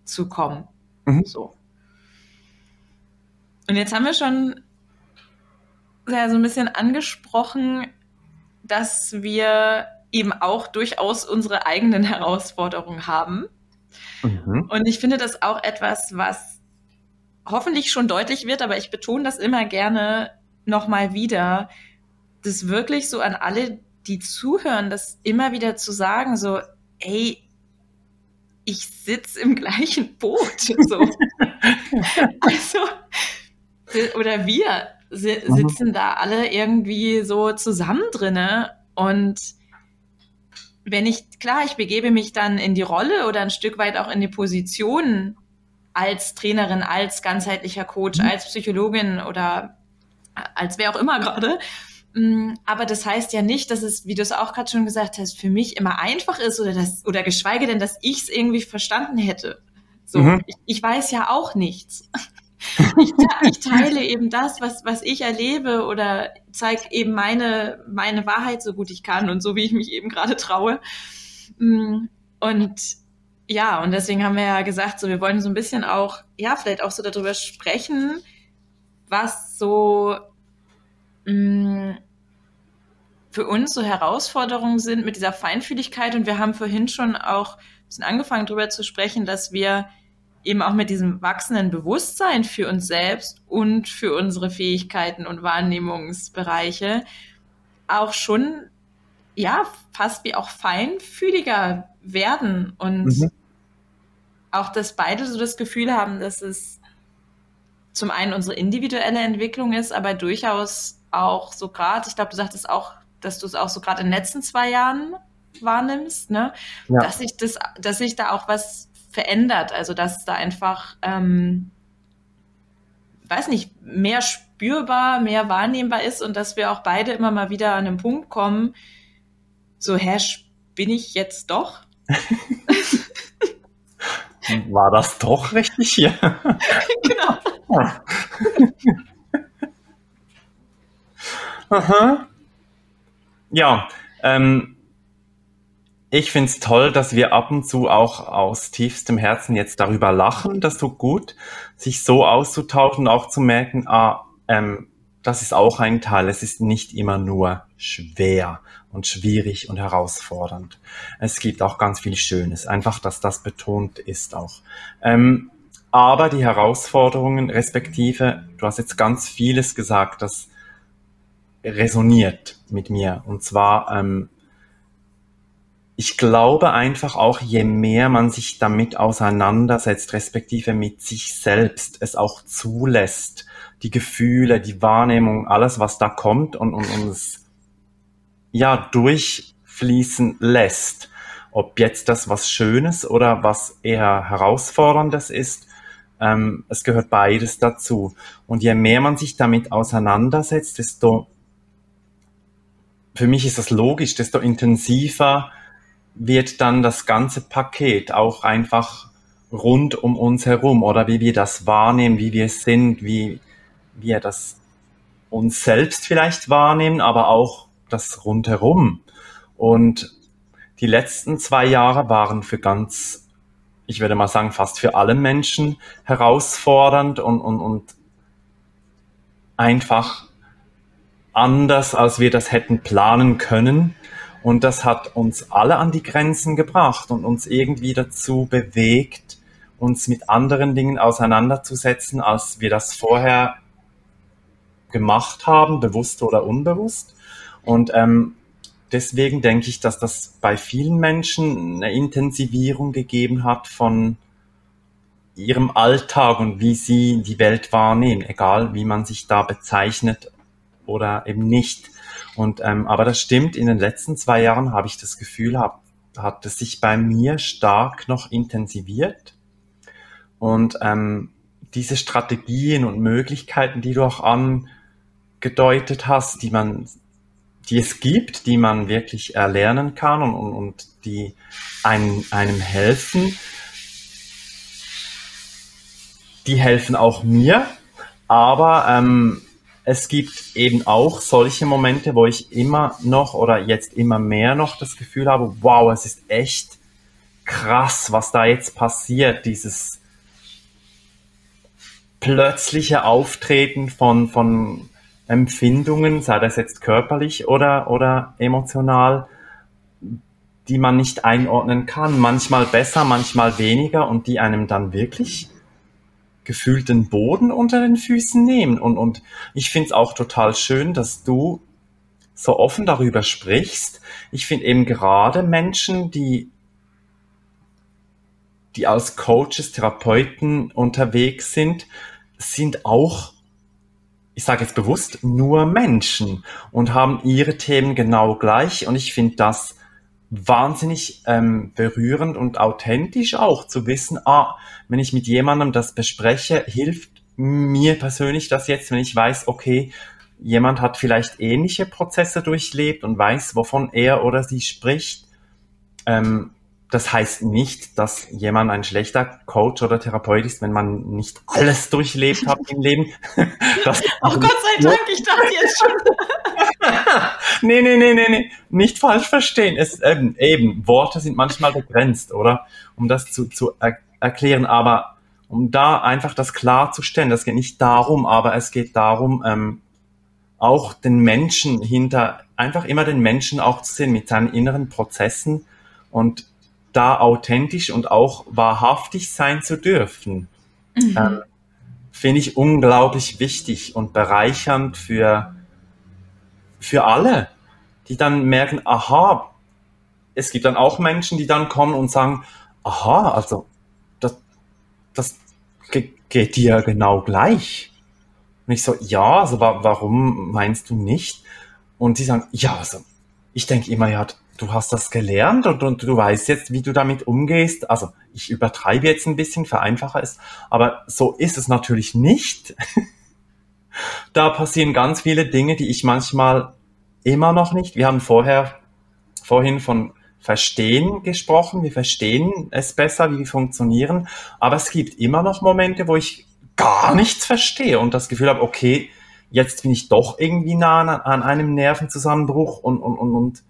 zu kommen. Mhm. So. Und jetzt haben wir schon ja, so ein bisschen angesprochen, dass wir eben auch durchaus unsere eigenen Herausforderungen haben. Mhm. Und ich finde das auch etwas, was hoffentlich schon deutlich wird, aber ich betone das immer gerne nochmal wieder, das wirklich so an alle, die zuhören, das immer wieder zu sagen, so, ey, ich sitze im gleichen Boot. So. also, oder wir mhm. sitzen da alle irgendwie so zusammen drinne und wenn ich, klar, ich begebe mich dann in die Rolle oder ein Stück weit auch in die Position als Trainerin, als ganzheitlicher Coach, mhm. als Psychologin oder als wer auch immer gerade. Mm, aber das heißt ja nicht, dass es, wie du es auch gerade schon gesagt hast, für mich immer einfach ist oder das, oder geschweige denn, dass ich es irgendwie verstanden hätte. So, mhm. ich, ich, weiß ja auch nichts. Ich, ich, teile eben das, was, was ich erlebe oder zeige eben meine, meine Wahrheit so gut ich kann und so wie ich mich eben gerade traue. Mm, und ja, und deswegen haben wir ja gesagt, so wir wollen so ein bisschen auch, ja, vielleicht auch so darüber sprechen, was so Mm, für uns so Herausforderungen sind mit dieser Feinfühligkeit. Und wir haben vorhin schon auch ein bisschen angefangen darüber zu sprechen, dass wir eben auch mit diesem wachsenden Bewusstsein für uns selbst und für unsere Fähigkeiten und Wahrnehmungsbereiche auch schon, ja, fast wie auch feinfühliger werden und mhm. auch, dass beide so das Gefühl haben, dass es zum einen unsere individuelle Entwicklung ist, aber durchaus auch so gerade, ich glaube, du sagtest auch, dass du es auch so gerade in den letzten zwei Jahren wahrnimmst, ne? Ja. Dass sich das, dass sich da auch was verändert. Also dass da einfach, ähm, weiß nicht, mehr spürbar, mehr wahrnehmbar ist und dass wir auch beide immer mal wieder an einen Punkt kommen, so, hä, bin ich jetzt doch? War das doch richtig hier? genau. Aha. Ja, ähm, ich finde es toll, dass wir ab und zu auch aus tiefstem Herzen jetzt darüber lachen. Das tut gut, sich so auszutauschen, auch zu merken, ah, ähm, das ist auch ein Teil. Es ist nicht immer nur schwer und schwierig und herausfordernd. Es gibt auch ganz viel Schönes. Einfach, dass das betont ist auch. Ähm, aber die Herausforderungen, respektive, du hast jetzt ganz vieles gesagt, das resoniert mit mir. Und zwar ähm, ich glaube einfach auch, je mehr man sich damit auseinandersetzt, respektive mit sich selbst, es auch zulässt, die Gefühle, die Wahrnehmung, alles, was da kommt und, und, es ja durchfließen lässt. Ob jetzt das was Schönes oder was eher Herausforderndes ist, ähm, es gehört beides dazu. Und je mehr man sich damit auseinandersetzt, desto, für mich ist das logisch, desto intensiver wird dann das ganze Paket auch einfach rund um uns herum oder wie wir das wahrnehmen, wie wir sind, wie wir das uns selbst vielleicht wahrnehmen, aber auch das rundherum. Und die letzten zwei Jahre waren für ganz, ich würde mal sagen, fast für alle Menschen herausfordernd und, und, und einfach anders, als wir das hätten planen können. Und das hat uns alle an die Grenzen gebracht und uns irgendwie dazu bewegt, uns mit anderen Dingen auseinanderzusetzen, als wir das vorher gemacht haben, bewusst oder unbewusst. Und ähm, deswegen denke ich, dass das bei vielen Menschen eine Intensivierung gegeben hat von ihrem Alltag und wie sie die Welt wahrnehmen, egal wie man sich da bezeichnet oder eben nicht. Und ähm, aber das stimmt, in den letzten zwei Jahren habe ich das Gefühl, hab, hat es sich bei mir stark noch intensiviert. Und ähm, diese Strategien und Möglichkeiten, die du auch angedeutet hast, die man, die es gibt, die man wirklich erlernen kann und, und, und die einem, einem helfen, die helfen auch mir. Aber ähm, es gibt eben auch solche Momente, wo ich immer noch oder jetzt immer mehr noch das Gefühl habe, wow, es ist echt krass, was da jetzt passiert, dieses plötzliche Auftreten von, von Empfindungen, sei das jetzt körperlich oder, oder emotional, die man nicht einordnen kann. Manchmal besser, manchmal weniger und die einem dann wirklich gefühlt den Boden unter den Füßen nehmen. Und, und ich finde es auch total schön, dass du so offen darüber sprichst. Ich finde eben gerade Menschen, die, die als Coaches, Therapeuten unterwegs sind, sind auch, ich sage jetzt bewusst, nur Menschen und haben ihre Themen genau gleich. Und ich finde das wahnsinnig ähm, berührend und authentisch auch zu wissen, ah, wenn ich mit jemandem das bespreche, hilft mir persönlich das jetzt, wenn ich weiß, okay, jemand hat vielleicht ähnliche Prozesse durchlebt und weiß, wovon er oder sie spricht. Ähm, das heißt nicht, dass jemand ein schlechter Coach oder Therapeut ist, wenn man nicht alles durchlebt hat im Leben. Das Ach Gott sei Dank, ich dachte jetzt schon. Nee, nee, nee, nee, nee. Nicht falsch verstehen. Es, ähm, eben, Worte sind manchmal begrenzt, oder? Um das zu, zu er erklären, aber um da einfach das klarzustellen, das geht nicht darum, aber es geht darum, ähm, auch den Menschen hinter, einfach immer den Menschen auch zu sehen mit seinen inneren Prozessen und da authentisch und auch wahrhaftig sein zu dürfen. Mhm. Ähm, Finde ich unglaublich wichtig und bereichernd für, für alle, die dann merken, aha, es gibt dann auch Menschen, die dann kommen und sagen, aha, also das, das ge geht dir genau gleich. Und ich so, ja, also wa warum meinst du nicht? Und sie sagen, ja, also ich denke immer, ja, du hast das gelernt und, und du weißt jetzt, wie du damit umgehst. Also ich übertreibe jetzt ein bisschen, vereinfache es, aber so ist es natürlich nicht. da passieren ganz viele Dinge, die ich manchmal immer noch nicht. Wir haben vorher, vorhin von Verstehen gesprochen. Wir verstehen es besser, wie wir funktionieren. Aber es gibt immer noch Momente, wo ich gar nichts verstehe und das Gefühl habe, okay, jetzt bin ich doch irgendwie nah an, an einem Nervenzusammenbruch und, und, und, und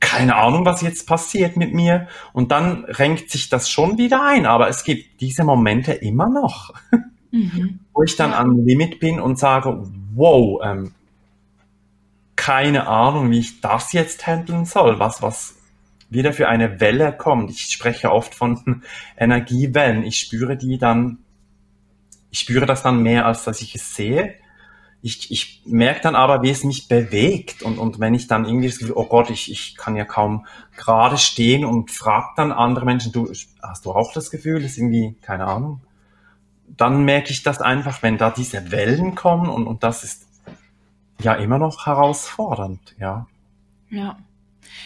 keine Ahnung, was jetzt passiert mit mir. Und dann renkt sich das schon wieder ein. Aber es gibt diese Momente immer noch, mhm. Wo ich dann am Limit bin und sage, wow, ähm, keine Ahnung, wie ich das jetzt handeln soll, was, was wieder für eine Welle kommt. Ich spreche oft von Energiewellen. Ich spüre die dann, ich spüre das dann mehr, als dass ich es sehe ich, ich merke dann aber, wie es mich bewegt. Und, und wenn ich dann irgendwie das Gefühl, oh Gott, ich, ich kann ja kaum gerade stehen und frage dann andere Menschen, du, hast du auch das Gefühl, das ist irgendwie, keine Ahnung. Dann merke ich das einfach, wenn da diese Wellen kommen und, und das ist ja immer noch herausfordernd, ja. Ja.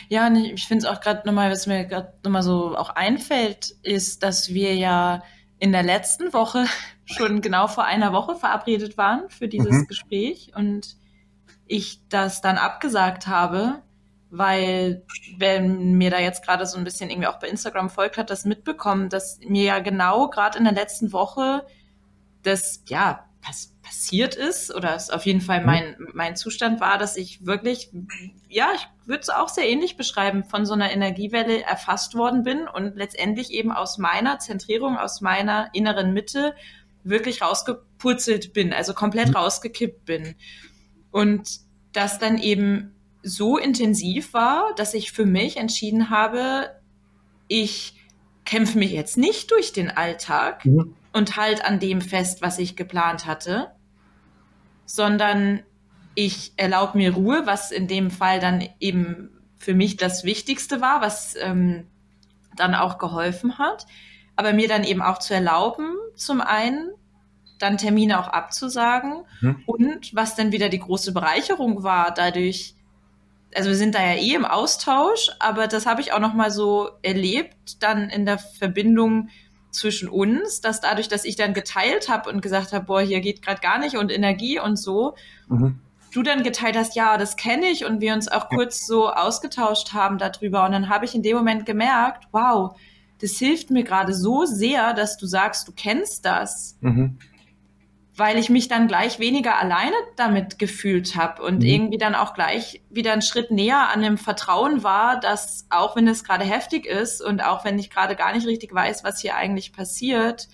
Ja, und ich finde es auch gerade nochmal, was mir gerade nochmal so auch einfällt, ist, dass wir ja in der letzten Woche schon genau vor einer Woche verabredet waren für dieses mhm. Gespräch und ich das dann abgesagt habe, weil wenn mir da jetzt gerade so ein bisschen irgendwie auch bei Instagram folgt, hat das mitbekommen, dass mir ja genau gerade in der letzten Woche das ja pass passiert ist oder es auf jeden Fall mhm. mein mein Zustand war, dass ich wirklich ja ich würde es auch sehr ähnlich beschreiben von so einer Energiewelle erfasst worden bin und letztendlich eben aus meiner Zentrierung, aus meiner inneren Mitte wirklich rausgepurzelt bin, also komplett mhm. rausgekippt bin. Und das dann eben so intensiv war, dass ich für mich entschieden habe, ich kämpfe mich jetzt nicht durch den Alltag mhm. und halt an dem fest, was ich geplant hatte, sondern ich erlaube mir Ruhe, was in dem Fall dann eben für mich das Wichtigste war, was ähm, dann auch geholfen hat aber mir dann eben auch zu erlauben, zum einen dann Termine auch abzusagen hm. und was dann wieder die große Bereicherung war, dadurch, also wir sind da ja eh im Austausch, aber das habe ich auch noch mal so erlebt, dann in der Verbindung zwischen uns, dass dadurch, dass ich dann geteilt habe und gesagt habe, boah, hier geht gerade gar nicht und Energie und so, mhm. du dann geteilt hast, ja, das kenne ich und wir uns auch kurz so ausgetauscht haben darüber und dann habe ich in dem Moment gemerkt, wow, das hilft mir gerade so sehr, dass du sagst, du kennst das. Mhm. Weil ich mich dann gleich weniger alleine damit gefühlt habe und mhm. irgendwie dann auch gleich wieder einen Schritt näher an dem Vertrauen war, dass auch wenn es gerade heftig ist und auch wenn ich gerade gar nicht richtig weiß, was hier eigentlich passiert,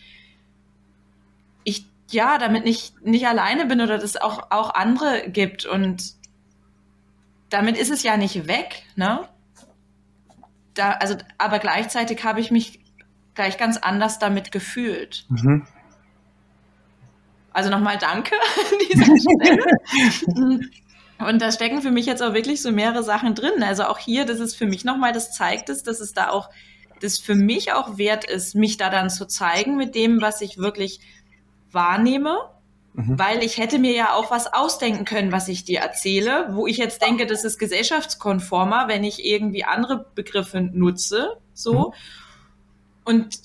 ich ja damit nicht, nicht alleine bin oder das auch, auch andere gibt. Und damit ist es ja nicht weg, ne? da, also, aber gleichzeitig habe ich mich gleich ganz anders damit gefühlt. Mhm. Also nochmal danke an dieser Stelle. Und da stecken für mich jetzt auch wirklich so mehrere Sachen drin. Also auch hier, das ist für mich nochmal, das zeigt es, dass es da auch, das für mich auch wert ist, mich da dann zu zeigen mit dem, was ich wirklich wahrnehme Mhm. Weil ich hätte mir ja auch was ausdenken können, was ich dir erzähle, wo ich jetzt denke, das ist gesellschaftskonformer, wenn ich irgendwie andere Begriffe nutze, so. Mhm. Und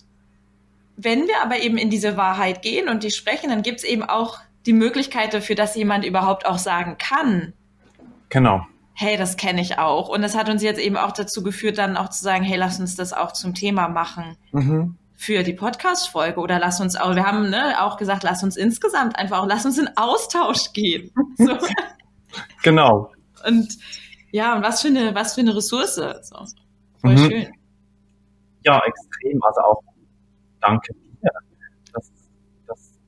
wenn wir aber eben in diese Wahrheit gehen und die sprechen, dann gibt es eben auch die Möglichkeit dafür, dass jemand überhaupt auch sagen kann. Genau. Hey, das kenne ich auch. Und das hat uns jetzt eben auch dazu geführt, dann auch zu sagen, hey, lass uns das auch zum Thema machen. Mhm für die Podcast-Folge oder lass uns auch, wir haben ne, auch gesagt, lass uns insgesamt einfach auch, lass uns in Austausch gehen. So. Genau. Und ja, und was für eine, was für eine Ressource. So. Voll mhm. schön. Ja, extrem. Also auch danke dir. Das, das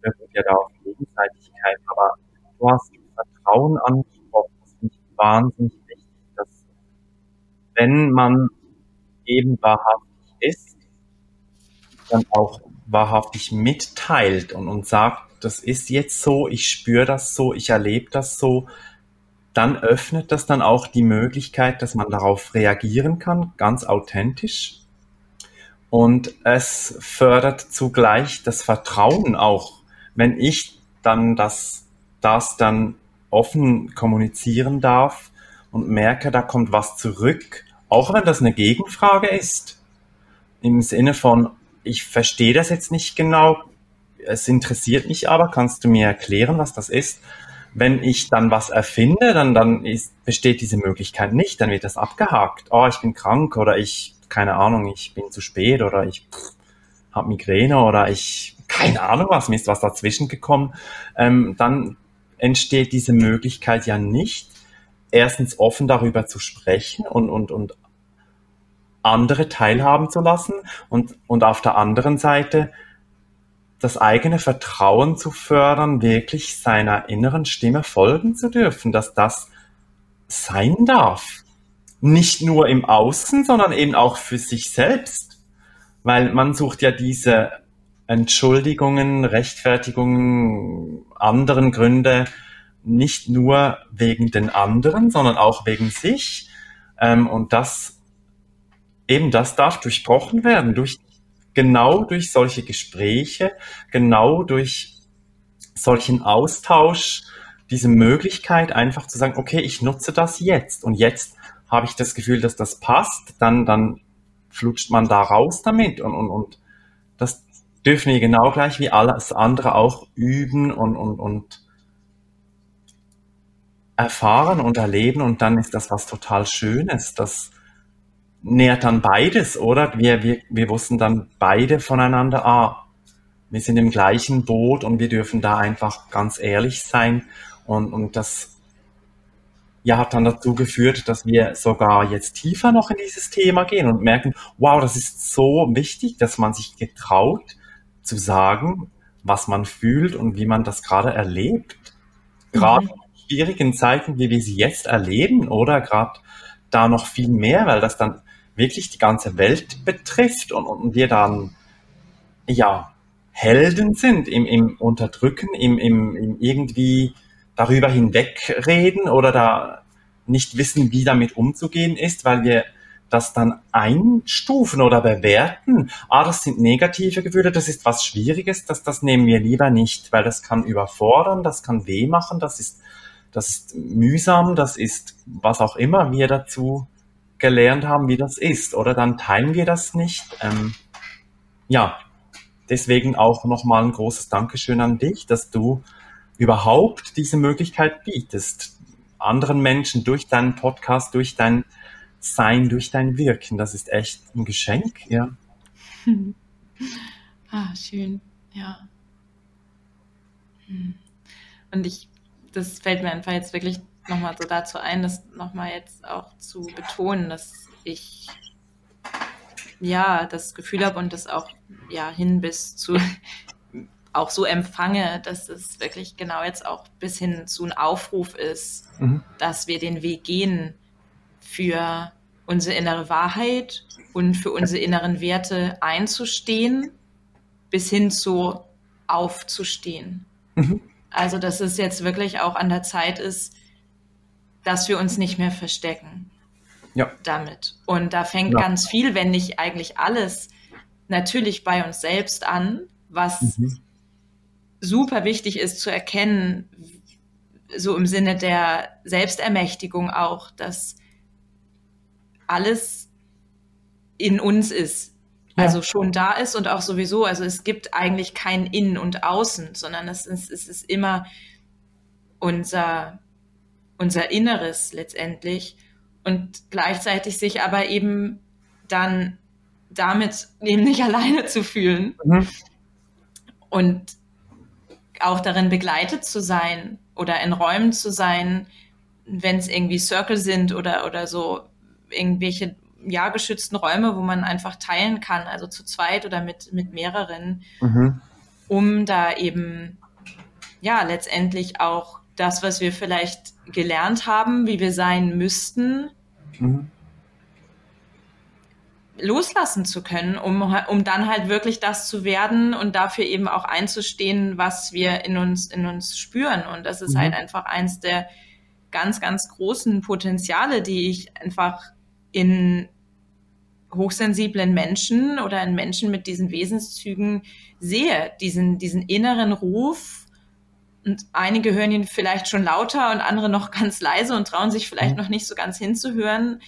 beruht ja da auf Gegenseitigkeit. Aber du hast Vertrauen angesprochen. Das finde ich wahnsinnig wichtig, dass wenn man eben wahrhaftig ist, dann auch wahrhaftig mitteilt und, und sagt, das ist jetzt so, ich spüre das so, ich erlebe das so, dann öffnet das dann auch die Möglichkeit, dass man darauf reagieren kann, ganz authentisch. Und es fördert zugleich das Vertrauen auch, wenn ich dann das, das dann offen kommunizieren darf und merke, da kommt was zurück, auch wenn das eine Gegenfrage ist. Im Sinne von, ich verstehe das jetzt nicht genau, es interessiert mich aber, kannst du mir erklären, was das ist? Wenn ich dann was erfinde, dann, dann ist, besteht diese Möglichkeit nicht, dann wird das abgehakt. Oh, ich bin krank oder ich keine Ahnung, ich bin zu spät oder ich habe Migräne oder ich, keine Ahnung was, mir ist was dazwischen gekommen, ähm, dann entsteht diese Möglichkeit ja nicht, erstens offen darüber zu sprechen und, und, und andere teilhaben zu lassen und, und auf der anderen Seite das eigene Vertrauen zu fördern, wirklich seiner inneren Stimme folgen zu dürfen, dass das sein darf nicht nur im Außen, sondern eben auch für sich selbst. Weil man sucht ja diese Entschuldigungen, Rechtfertigungen, anderen Gründe nicht nur wegen den anderen, sondern auch wegen sich. Ähm, und das, eben das darf durchbrochen werden, durch, genau durch solche Gespräche, genau durch solchen Austausch, diese Möglichkeit einfach zu sagen, okay, ich nutze das jetzt und jetzt habe ich das Gefühl, dass das passt, dann, dann flutscht man da raus damit und, und, und das dürfen wir genau gleich wie alles andere auch üben und, und, und erfahren und erleben und dann ist das was total Schönes. Das nährt dann beides, oder? Wir, wir, wir wussten dann beide voneinander, ah, wir sind im gleichen Boot und wir dürfen da einfach ganz ehrlich sein und, und das ja, hat dann dazu geführt, dass wir sogar jetzt tiefer noch in dieses Thema gehen und merken, wow, das ist so wichtig, dass man sich getraut zu sagen, was man fühlt und wie man das gerade erlebt. Gerade mhm. in schwierigen Zeiten, wie wir sie jetzt erleben, oder gerade da noch viel mehr, weil das dann wirklich die ganze Welt betrifft und, und wir dann, ja, Helden sind im, im Unterdrücken, im, im, im irgendwie darüber hinwegreden oder da nicht wissen, wie damit umzugehen ist, weil wir das dann einstufen oder bewerten. Ah, das sind negative Gefühle, das ist was Schwieriges, das, das nehmen wir lieber nicht, weil das kann überfordern, das kann weh machen, das ist, das ist mühsam, das ist was auch immer wir dazu gelernt haben, wie das ist. Oder dann teilen wir das nicht. Ähm, ja, deswegen auch nochmal ein großes Dankeschön an dich, dass du überhaupt diese Möglichkeit bietest, anderen Menschen durch deinen Podcast, durch dein Sein, durch dein Wirken. Das ist echt ein Geschenk, ja. ah, schön, ja. Hm. Und ich, das fällt mir einfach jetzt wirklich nochmal so dazu ein, das nochmal jetzt auch zu betonen, dass ich ja das Gefühl habe und das auch ja hin bis zu auch so empfange, dass es wirklich genau jetzt auch bis hin zu einem Aufruf ist, mhm. dass wir den Weg gehen für unsere innere Wahrheit und für unsere inneren Werte einzustehen, bis hin zu aufzustehen. Mhm. Also, dass es jetzt wirklich auch an der Zeit ist, dass wir uns nicht mehr verstecken. Ja. Damit. Und da fängt ja. ganz viel, wenn nicht eigentlich alles, natürlich bei uns selbst an, was mhm super wichtig ist zu erkennen, so im Sinne der Selbstermächtigung auch, dass alles in uns ist. Ja. Also schon da ist und auch sowieso, also es gibt eigentlich kein Innen und Außen, sondern es ist, es ist immer unser, unser Inneres letztendlich und gleichzeitig sich aber eben dann damit eben nicht alleine zu fühlen. Mhm. Und auch darin begleitet zu sein oder in Räumen zu sein, wenn es irgendwie Circle sind oder, oder so irgendwelche ja, geschützten Räume, wo man einfach teilen kann, also zu zweit oder mit, mit mehreren, mhm. um da eben ja letztendlich auch das, was wir vielleicht gelernt haben, wie wir sein müssten, mhm loslassen zu können, um, um dann halt wirklich das zu werden und dafür eben auch einzustehen, was wir in uns, in uns spüren. Und das ist mhm. halt einfach eins der ganz, ganz großen Potenziale, die ich einfach in hochsensiblen Menschen oder in Menschen mit diesen Wesenszügen sehe, diesen, diesen inneren Ruf. Und einige hören ihn vielleicht schon lauter und andere noch ganz leise und trauen sich vielleicht mhm. noch nicht so ganz hinzuhören.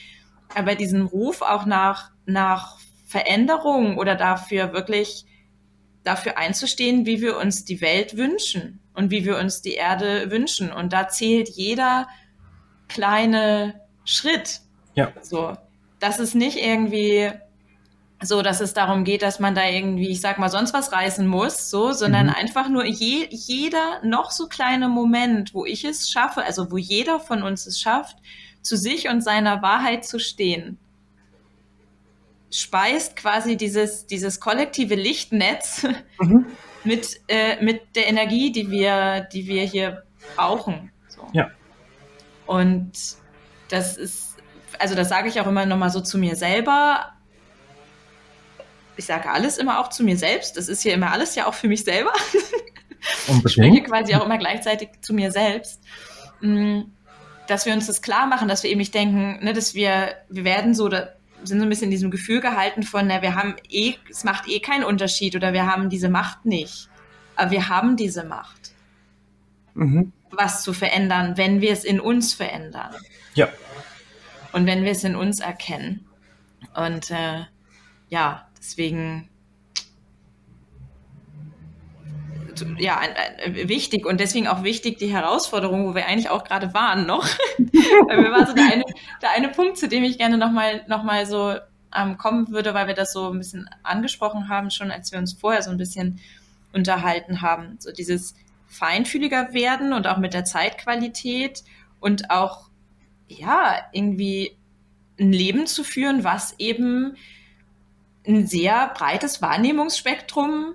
Aber diesen Ruf auch nach, nach Veränderung oder dafür wirklich dafür einzustehen, wie wir uns die Welt wünschen und wie wir uns die Erde wünschen. Und da zählt jeder kleine Schritt. Ja. So, das ist nicht irgendwie so, dass es darum geht, dass man da irgendwie, ich sag mal, sonst was reißen muss, so, sondern mhm. einfach nur je, jeder noch so kleine Moment, wo ich es schaffe, also wo jeder von uns es schafft, zu sich und seiner Wahrheit zu stehen, speist quasi dieses, dieses kollektive Lichtnetz mhm. mit, äh, mit der Energie, die wir, die wir hier brauchen. So. Ja. Und das ist, also das sage ich auch immer nochmal so zu mir selber. Ich sage alles immer auch zu mir selbst. Das ist hier immer alles ja auch für mich selber. Unbedingt. Ich spreche quasi auch immer gleichzeitig zu mir selbst. Mm, dass wir uns das klar machen, dass wir eben nicht denken, ne, dass wir, wir werden so, sind so ein bisschen in diesem Gefühl gehalten von, na, wir haben eh, es macht eh keinen Unterschied oder wir haben diese Macht nicht. Aber wir haben diese Macht. Mhm. Was zu verändern, wenn wir es in uns verändern. Ja. Und wenn wir es in uns erkennen. Und äh, ja, deswegen ja, wichtig und deswegen auch wichtig die Herausforderung, wo wir eigentlich auch gerade waren noch. weil war so der eine, der eine Punkt, zu dem ich gerne nochmal noch mal so ähm, kommen würde, weil wir das so ein bisschen angesprochen haben, schon als wir uns vorher so ein bisschen unterhalten haben. So dieses feinfühliger werden und auch mit der Zeitqualität und auch ja, irgendwie ein Leben zu führen, was eben ein sehr breites Wahrnehmungsspektrum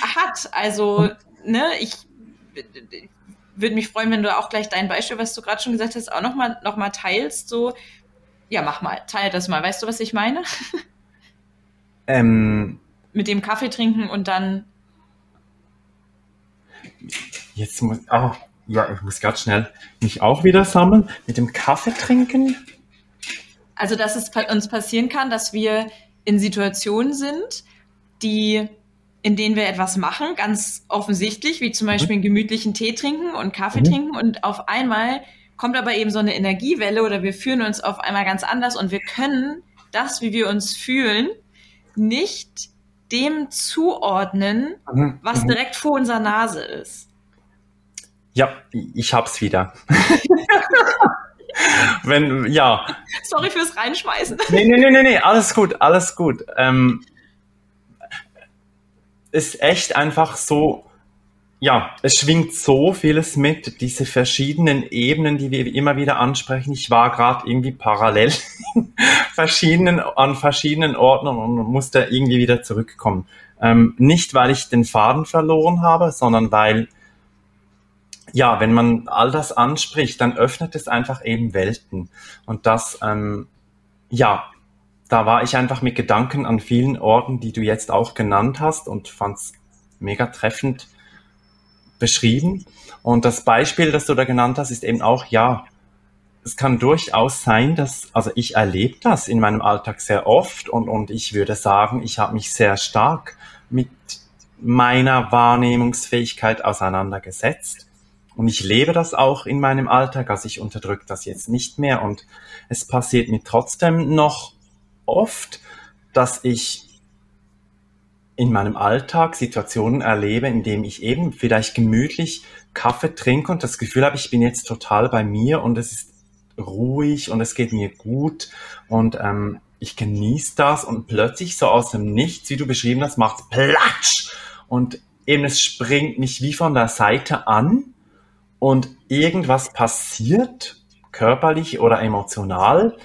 hat. Also, ne, ich würde mich freuen, wenn du auch gleich dein Beispiel, was du gerade schon gesagt hast, auch nochmal noch mal teilst. So, ja, mach mal, teil das mal. Weißt du, was ich meine? Ähm, Mit dem Kaffee trinken und dann. Jetzt muss. Oh, ja, ich muss ganz schnell mich auch wieder sammeln mit dem Kaffee trinken. Also, dass es uns passieren kann, dass wir in Situationen sind, die, in denen wir etwas machen, ganz offensichtlich, wie zum Beispiel einen gemütlichen Tee trinken und Kaffee mhm. trinken und auf einmal kommt aber eben so eine Energiewelle oder wir fühlen uns auf einmal ganz anders und wir können das, wie wir uns fühlen, nicht dem zuordnen, mhm. was mhm. direkt vor unserer Nase ist. Ja, ich hab's wieder. Wenn, ja. Sorry fürs Reinschmeißen. Nee, nee, nee, nee, nee, alles gut, alles gut. Ähm, ist echt einfach so, ja, es schwingt so vieles mit, diese verschiedenen Ebenen, die wir immer wieder ansprechen. Ich war gerade irgendwie parallel verschiedenen, an verschiedenen Orten und musste irgendwie wieder zurückkommen. Ähm, nicht, weil ich den Faden verloren habe, sondern weil ja, wenn man all das anspricht, dann öffnet es einfach eben Welten. Und das, ähm, ja, da war ich einfach mit Gedanken an vielen Orten, die du jetzt auch genannt hast und fand's mega treffend beschrieben. Und das Beispiel, das du da genannt hast, ist eben auch, ja, es kann durchaus sein, dass, also ich erlebe das in meinem Alltag sehr oft und, und ich würde sagen, ich habe mich sehr stark mit meiner Wahrnehmungsfähigkeit auseinandergesetzt. Und ich lebe das auch in meinem Alltag, also ich unterdrücke das jetzt nicht mehr und es passiert mir trotzdem noch oft, dass ich in meinem Alltag Situationen erlebe, in denen ich eben vielleicht gemütlich Kaffee trinke und das Gefühl habe, ich bin jetzt total bei mir und es ist ruhig und es geht mir gut und ähm, ich genieße das und plötzlich so aus dem Nichts, wie du beschrieben hast, macht Platsch und eben es springt mich wie von der Seite an und irgendwas passiert, körperlich oder emotional,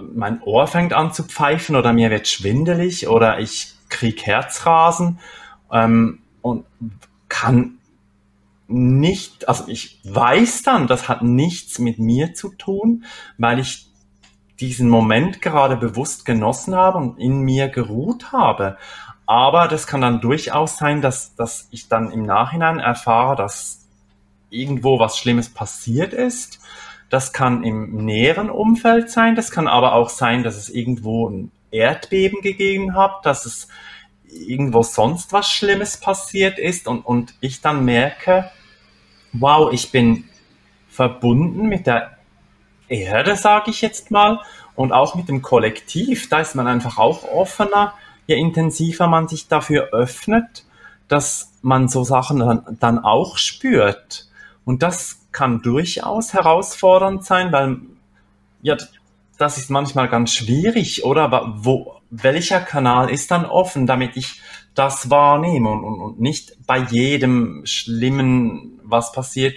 mein Ohr fängt an zu pfeifen oder mir wird schwindelig oder ich krieg Herzrasen ähm, und kann nicht, also ich weiß dann, das hat nichts mit mir zu tun, weil ich diesen Moment gerade bewusst genossen habe und in mir geruht habe. Aber das kann dann durchaus sein, dass, dass ich dann im Nachhinein erfahre, dass irgendwo was Schlimmes passiert ist. Das kann im näheren Umfeld sein, das kann aber auch sein, dass es irgendwo ein Erdbeben gegeben hat, dass es irgendwo sonst was Schlimmes passiert ist und, und ich dann merke, wow, ich bin verbunden mit der Erde, sage ich jetzt mal, und auch mit dem Kollektiv. Da ist man einfach auch offener, je intensiver man sich dafür öffnet, dass man so Sachen dann, dann auch spürt. Und das kann durchaus herausfordernd sein, weil ja, das ist manchmal ganz schwierig, oder? Wo, welcher Kanal ist dann offen, damit ich das wahrnehme und, und, und nicht bei jedem Schlimmen, was passiert,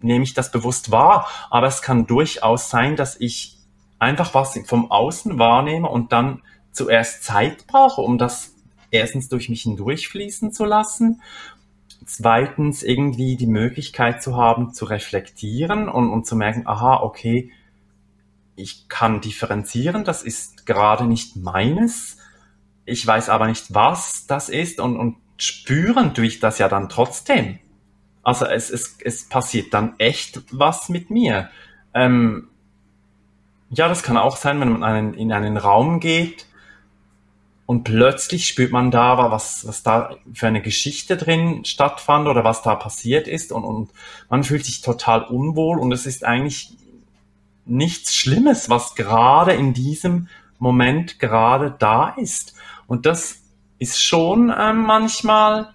nehme ich das bewusst wahr. Aber es kann durchaus sein, dass ich einfach was vom Außen wahrnehme und dann zuerst Zeit brauche, um das erstens durch mich hindurchfließen zu lassen. Zweitens irgendwie die Möglichkeit zu haben, zu reflektieren und, und zu merken, aha, okay, ich kann differenzieren, das ist gerade nicht meines. Ich weiß aber nicht, was das ist und, und spüren tue ich das ja dann trotzdem. Also es, es, es passiert dann echt was mit mir. Ähm, ja, das kann auch sein, wenn man einen, in einen Raum geht und plötzlich spürt man da, was, was da für eine Geschichte drin stattfand oder was da passiert ist und, und man fühlt sich total unwohl und es ist eigentlich nichts Schlimmes, was gerade in diesem Moment gerade da ist. Und das ist schon äh, manchmal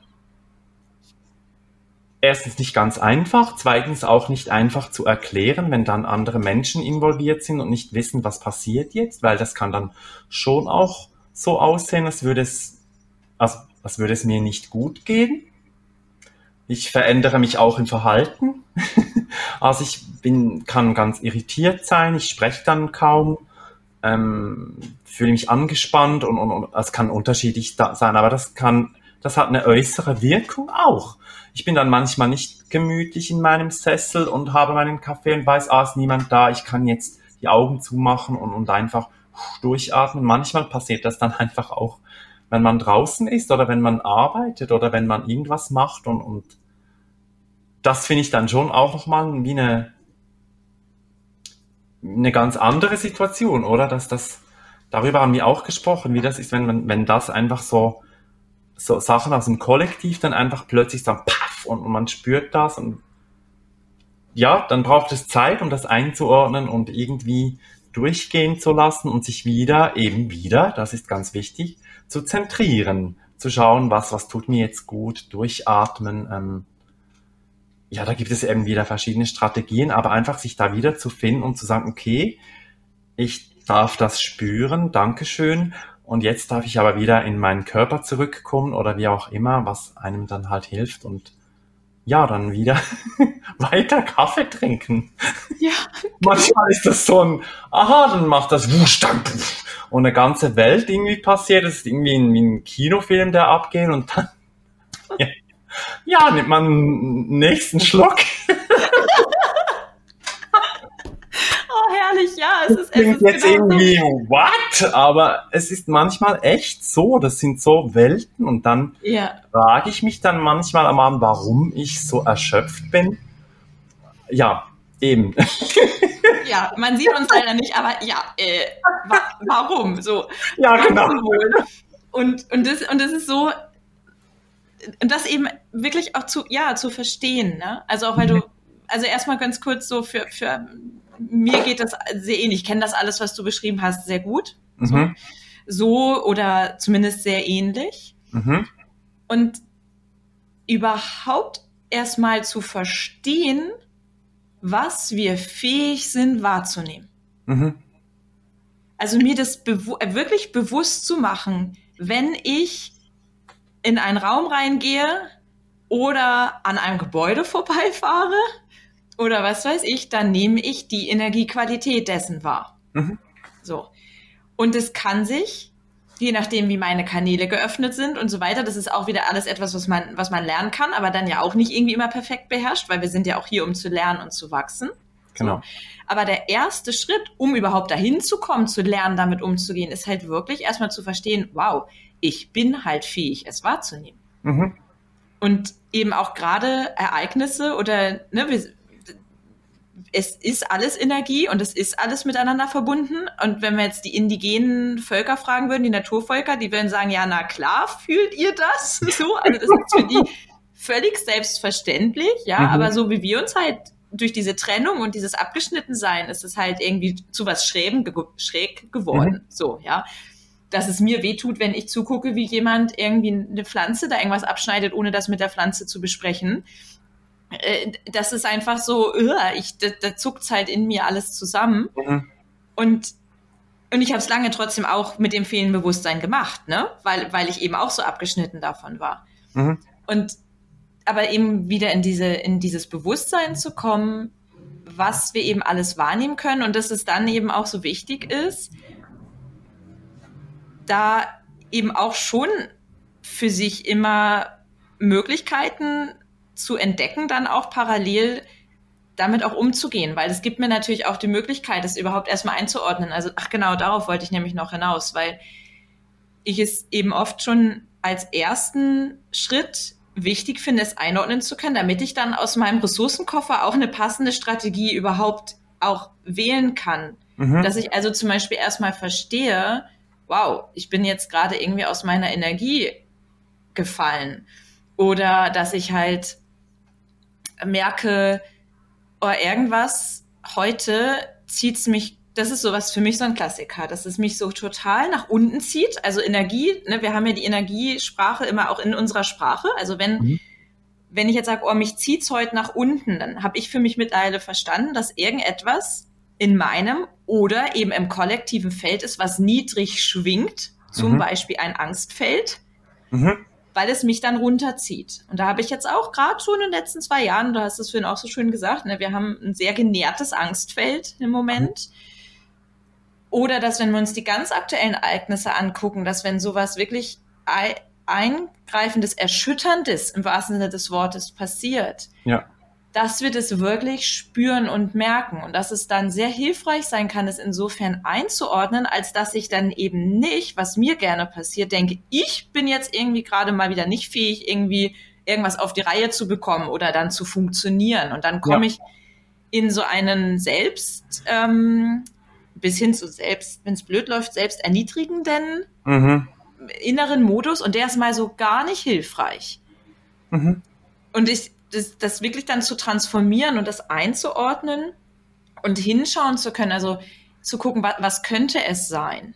erstens nicht ganz einfach, zweitens auch nicht einfach zu erklären, wenn dann andere Menschen involviert sind und nicht wissen, was passiert jetzt, weil das kann dann schon auch so aussehen, als würde es, also, als würde es mir nicht gut gehen. Ich verändere mich auch im Verhalten. also ich bin, kann ganz irritiert sein, ich spreche dann kaum, ähm, fühle mich angespannt und es kann unterschiedlich sein, aber das kann, das hat eine äußere Wirkung auch. Ich bin dann manchmal nicht gemütlich in meinem Sessel und habe meinen Kaffee und weiß, ah, ist niemand da, ich kann jetzt die Augen zumachen und, und einfach durchatmen. Manchmal passiert das dann einfach auch, wenn man draußen ist oder wenn man arbeitet oder wenn man irgendwas macht und, und das finde ich dann schon auch nochmal wie eine, eine ganz andere Situation, oder? Dass das, darüber haben wir auch gesprochen, wie das ist, wenn man, wenn das einfach so, so Sachen aus dem Kollektiv dann einfach plötzlich dann paff und, und man spürt das und ja, dann braucht es Zeit, um das einzuordnen und irgendwie durchgehen zu lassen und sich wieder, eben wieder, das ist ganz wichtig, zu zentrieren, zu schauen, was, was tut mir jetzt gut, durchatmen. Ähm, ja, da gibt es eben wieder verschiedene Strategien, aber einfach sich da wieder zu finden und zu sagen, okay, ich darf das spüren, Dankeschön. Und jetzt darf ich aber wieder in meinen Körper zurückkommen oder wie auch immer, was einem dann halt hilft und ja, dann wieder weiter Kaffee trinken. Ja. Manchmal ist das so ein, aha, dann macht das wusch, dann, und eine ganze Welt irgendwie passiert. Das ist irgendwie ein, wie ein Kinofilm, der abgeht und dann, ja, ja nimmt man einen nächsten Schluck. herrlich, ja. Es ist, ist jetzt genau irgendwie, so. what? Aber es ist manchmal echt so. Das sind so Welten und dann ja. frage ich mich dann manchmal am Abend, warum ich so erschöpft bin. Ja, eben. Ja, man sieht uns leider nicht, aber ja, äh, wa warum? So. Ja, genau. Und, und, das, und das ist so, und das eben wirklich auch zu, ja, zu verstehen, ne? Also auch weil du, also erstmal ganz kurz so für, für mir geht das sehr ähnlich. Ich kenne das alles, was du beschrieben hast, sehr gut. Mhm. So, so, oder zumindest sehr ähnlich. Mhm. Und überhaupt erstmal zu verstehen, was wir fähig sind wahrzunehmen. Mhm. Also mir das bewu wirklich bewusst zu machen, wenn ich in einen Raum reingehe oder an einem Gebäude vorbeifahre oder was weiß ich, dann nehme ich die Energiequalität dessen wahr. Mhm. So. Und es kann sich, je nachdem, wie meine Kanäle geöffnet sind und so weiter, das ist auch wieder alles etwas, was man, was man lernen kann, aber dann ja auch nicht irgendwie immer perfekt beherrscht, weil wir sind ja auch hier, um zu lernen und zu wachsen. Genau. Aber der erste Schritt, um überhaupt dahin zu kommen, zu lernen, damit umzugehen, ist halt wirklich erstmal zu verstehen, wow, ich bin halt fähig, es wahrzunehmen. Mhm. Und eben auch gerade Ereignisse oder ne, wir, es ist alles Energie und es ist alles miteinander verbunden. Und wenn wir jetzt die indigenen Völker fragen würden, die Naturvölker, die würden sagen, ja, na klar, fühlt ihr das? So, also das ist für die völlig selbstverständlich, ja, mhm. aber so wie wir uns halt durch diese Trennung und dieses Abgeschnittensein ist es halt irgendwie zu was Schrägen, schräg geworden, mhm. so, ja. Dass es mir wehtut, wenn ich zugucke, wie jemand irgendwie eine Pflanze da irgendwas abschneidet, ohne das mit der Pflanze zu besprechen das ist einfach so, ich, da, da zuckt halt in mir alles zusammen. Mhm. Und, und ich habe es lange trotzdem auch mit dem fehlenden Bewusstsein gemacht, ne? Weil, weil ich eben auch so abgeschnitten davon war. Mhm. Und aber eben wieder in diese, in dieses Bewusstsein zu kommen, was wir eben alles wahrnehmen können und dass es dann eben auch so wichtig ist, da eben auch schon für sich immer Möglichkeiten zu entdecken, dann auch parallel damit auch umzugehen, weil es gibt mir natürlich auch die Möglichkeit, das überhaupt erstmal einzuordnen. Also, ach genau, darauf wollte ich nämlich noch hinaus, weil ich es eben oft schon als ersten Schritt wichtig finde, es einordnen zu können, damit ich dann aus meinem Ressourcenkoffer auch eine passende Strategie überhaupt auch wählen kann. Mhm. Dass ich also zum Beispiel erstmal verstehe, wow, ich bin jetzt gerade irgendwie aus meiner Energie gefallen. Oder dass ich halt merke, oh, irgendwas heute zieht es mich, das ist sowas für mich so ein Klassiker, dass es mich so total nach unten zieht. Also Energie, ne, wir haben ja die Energiesprache immer auch in unserer Sprache. Also wenn, mhm. wenn ich jetzt sage, oh, mich zieht's heute nach unten, dann habe ich für mich mittlerweile verstanden, dass irgendetwas in meinem oder eben im kollektiven Feld ist, was niedrig schwingt, zum mhm. Beispiel ein Angstfeld. Mhm weil es mich dann runterzieht. Und da habe ich jetzt auch gerade so in den letzten zwei Jahren, du hast es vorhin auch so schön gesagt, ne, wir haben ein sehr genährtes Angstfeld im Moment. Oder dass, wenn wir uns die ganz aktuellen Ereignisse angucken, dass wenn sowas wirklich eingreifendes, erschütterndes im wahrsten Sinne des Wortes passiert, ja dass wir das wirklich spüren und merken und dass es dann sehr hilfreich sein kann, es insofern einzuordnen, als dass ich dann eben nicht, was mir gerne passiert, denke, ich bin jetzt irgendwie gerade mal wieder nicht fähig, irgendwie irgendwas auf die Reihe zu bekommen oder dann zu funktionieren. Und dann komme ja. ich in so einen selbst, ähm, bis hin zu selbst, wenn es blöd läuft, selbst erniedrigenden mhm. inneren Modus und der ist mal so gar nicht hilfreich. Mhm. Und ich, das, das wirklich dann zu transformieren und das einzuordnen und hinschauen zu können, also zu gucken, was, was könnte es sein?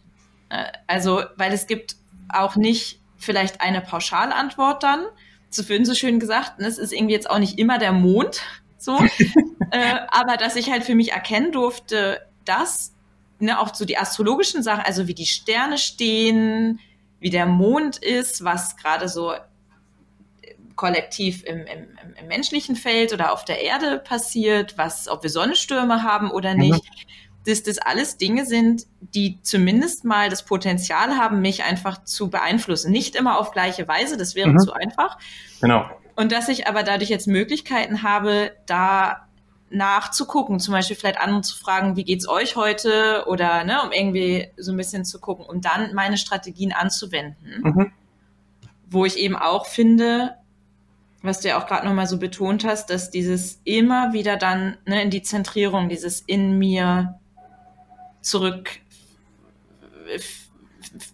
Äh, also, weil es gibt auch nicht vielleicht eine Pauschalantwort dann. Zu Finn so schön gesagt, ne, es ist irgendwie jetzt auch nicht immer der Mond, so. äh, aber dass ich halt für mich erkennen durfte, dass ne, auch so die astrologischen Sachen, also wie die Sterne stehen, wie der Mond ist, was gerade so kollektiv im, im, im, menschlichen Feld oder auf der Erde passiert, was, ob wir Sonnenstürme haben oder mhm. nicht, dass das alles Dinge sind, die zumindest mal das Potenzial haben, mich einfach zu beeinflussen. Nicht immer auf gleiche Weise, das wäre mhm. zu einfach. Genau. Und dass ich aber dadurch jetzt Möglichkeiten habe, da nachzugucken, zum Beispiel vielleicht anderen zu fragen, wie geht's euch heute oder ne, um irgendwie so ein bisschen zu gucken, um dann meine Strategien anzuwenden. Mhm. Wo ich eben auch finde, was du ja auch gerade nochmal so betont hast, dass dieses immer wieder dann ne, in die Zentrierung, dieses in mir zurück,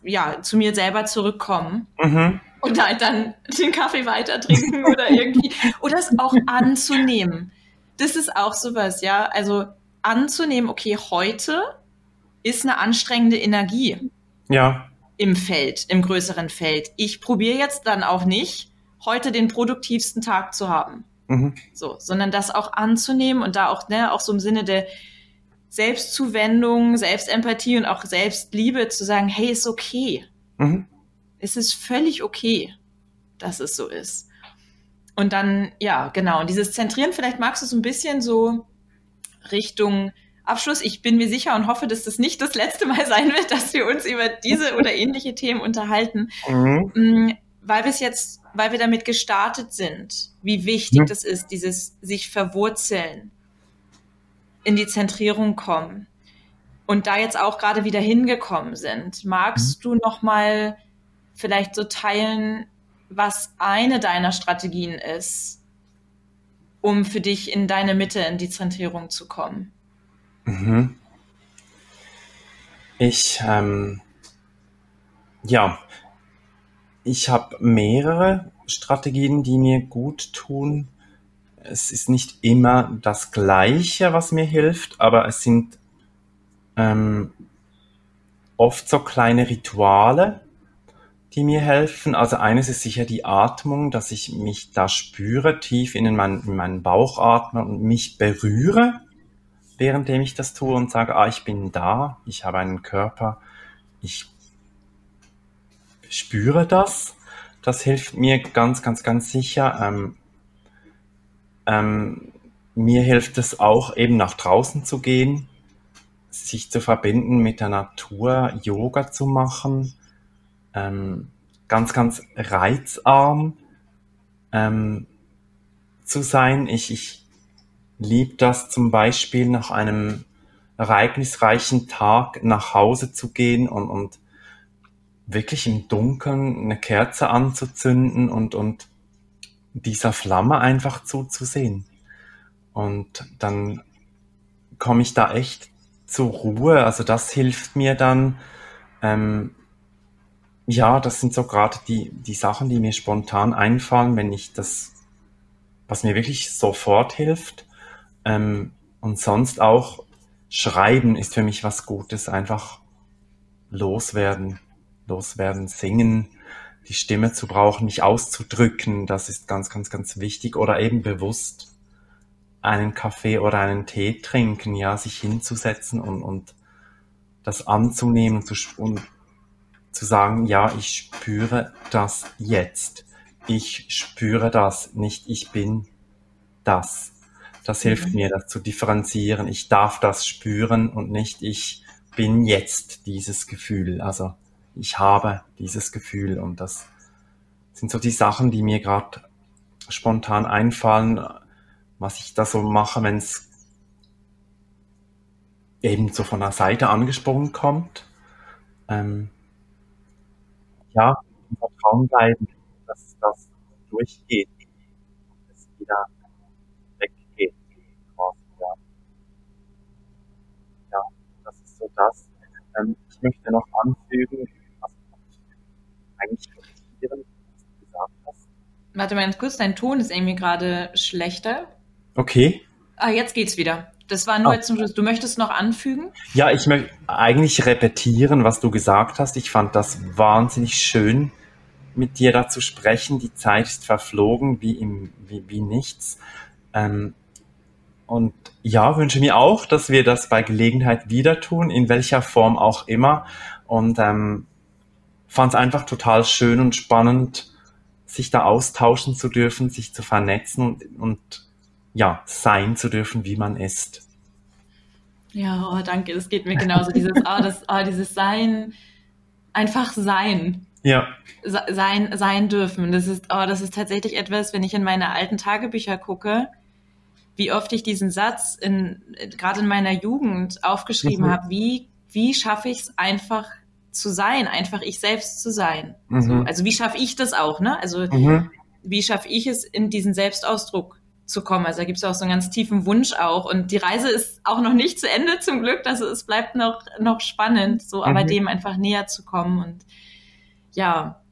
ja, zu mir selber zurückkommen mhm. und halt dann den Kaffee weiter trinken oder irgendwie, oder es auch anzunehmen. Das ist auch sowas, ja, also anzunehmen, okay, heute ist eine anstrengende Energie. Ja. Im Feld, im größeren Feld. Ich probiere jetzt dann auch nicht, heute den produktivsten Tag zu haben. Mhm. So, sondern das auch anzunehmen und da auch, ne, auch so im Sinne der Selbstzuwendung, Selbstempathie und auch Selbstliebe zu sagen, hey, ist okay. Mhm. Es ist völlig okay, dass es so ist. Und dann, ja, genau. Und dieses Zentrieren, vielleicht magst du es ein bisschen so Richtung Abschluss. Ich bin mir sicher und hoffe, dass das nicht das letzte Mal sein wird, dass wir uns über diese oder ähnliche Themen unterhalten. Mhm. Mm, weil wir es jetzt, weil wir damit gestartet sind, wie wichtig ja. das ist, dieses sich verwurzeln, in die Zentrierung kommen und da jetzt auch gerade wieder hingekommen sind. Magst mhm. du noch mal vielleicht so teilen, was eine deiner Strategien ist, um für dich in deine Mitte, in die Zentrierung zu kommen? Mhm. Ich, ähm, ja, ich habe mehrere Strategien, die mir gut tun. Es ist nicht immer das Gleiche, was mir hilft, aber es sind ähm, oft so kleine Rituale, die mir helfen. Also eines ist sicher die Atmung, dass ich mich da spüre, tief in meinen, in meinen Bauch atme und mich berühre, währenddem ich das tue und sage, ah, ich bin da, ich habe einen Körper, ich spüre das. Das hilft mir ganz, ganz, ganz sicher. Ähm, ähm, mir hilft es auch eben nach draußen zu gehen, sich zu verbinden mit der Natur, Yoga zu machen, ähm, ganz, ganz reizarm ähm, zu sein. Ich, ich liebe das zum Beispiel nach einem ereignisreichen Tag nach Hause zu gehen und, und wirklich im Dunkeln eine Kerze anzuzünden und, und dieser Flamme einfach zuzusehen. Und dann komme ich da echt zur Ruhe. Also das hilft mir dann. Ähm, ja, das sind so gerade die, die Sachen, die mir spontan einfallen, wenn ich das, was mir wirklich sofort hilft. Ähm, und sonst auch Schreiben ist für mich was Gutes. Einfach loswerden loswerden, singen, die Stimme zu brauchen, mich auszudrücken, das ist ganz, ganz, ganz wichtig. Oder eben bewusst einen Kaffee oder einen Tee trinken, ja, sich hinzusetzen und, und das anzunehmen und zu, und zu sagen, ja, ich spüre das jetzt. Ich spüre das, nicht ich bin das. Das hilft mhm. mir, das zu differenzieren. Ich darf das spüren und nicht ich bin jetzt dieses Gefühl. Also ich habe dieses Gefühl und das sind so die Sachen, die mir gerade spontan einfallen, was ich da so mache, wenn es eben so von der Seite angesprungen kommt. Ähm, ja, im Vertrauen bleiben, dass das durchgeht es wieder weggeht. Ja. ja, das ist so das. Ähm, ich möchte noch anfügen, eigentlich reflektieren, was du gesagt hast. Warte mal ganz kurz, dein Ton ist irgendwie gerade schlechter. Okay. Ah, jetzt geht's wieder. Das war nur ah. zum Schluss. Du möchtest noch anfügen? Ja, ich möchte eigentlich repetieren, was du gesagt hast. Ich fand das wahnsinnig schön, mit dir da zu sprechen. Die Zeit ist verflogen wie, im, wie, wie nichts. Ähm, und ja, wünsche mir auch, dass wir das bei Gelegenheit wieder tun, in welcher Form auch immer. Und ähm, fand es einfach total schön und spannend, sich da austauschen zu dürfen, sich zu vernetzen und, und ja, sein zu dürfen, wie man ist. Ja, oh, danke, das geht mir genauso. Dieses, oh, das, oh, dieses Sein, einfach sein. Ja. Sein, sein dürfen. Das ist, oh, das ist tatsächlich etwas, wenn ich in meine alten Tagebücher gucke, wie oft ich diesen Satz in, gerade in meiner Jugend aufgeschrieben mhm. habe, wie, wie schaffe ich es einfach zu sein, einfach ich selbst zu sein. Mhm. So, also wie schaffe ich das auch, ne? Also mhm. wie schaffe ich es, in diesen Selbstausdruck zu kommen? Also da gibt es auch so einen ganz tiefen Wunsch auch. Und die Reise ist auch noch nicht zu Ende zum Glück. Also es bleibt noch, noch spannend, so aber mhm. dem einfach näher zu kommen. Und ja,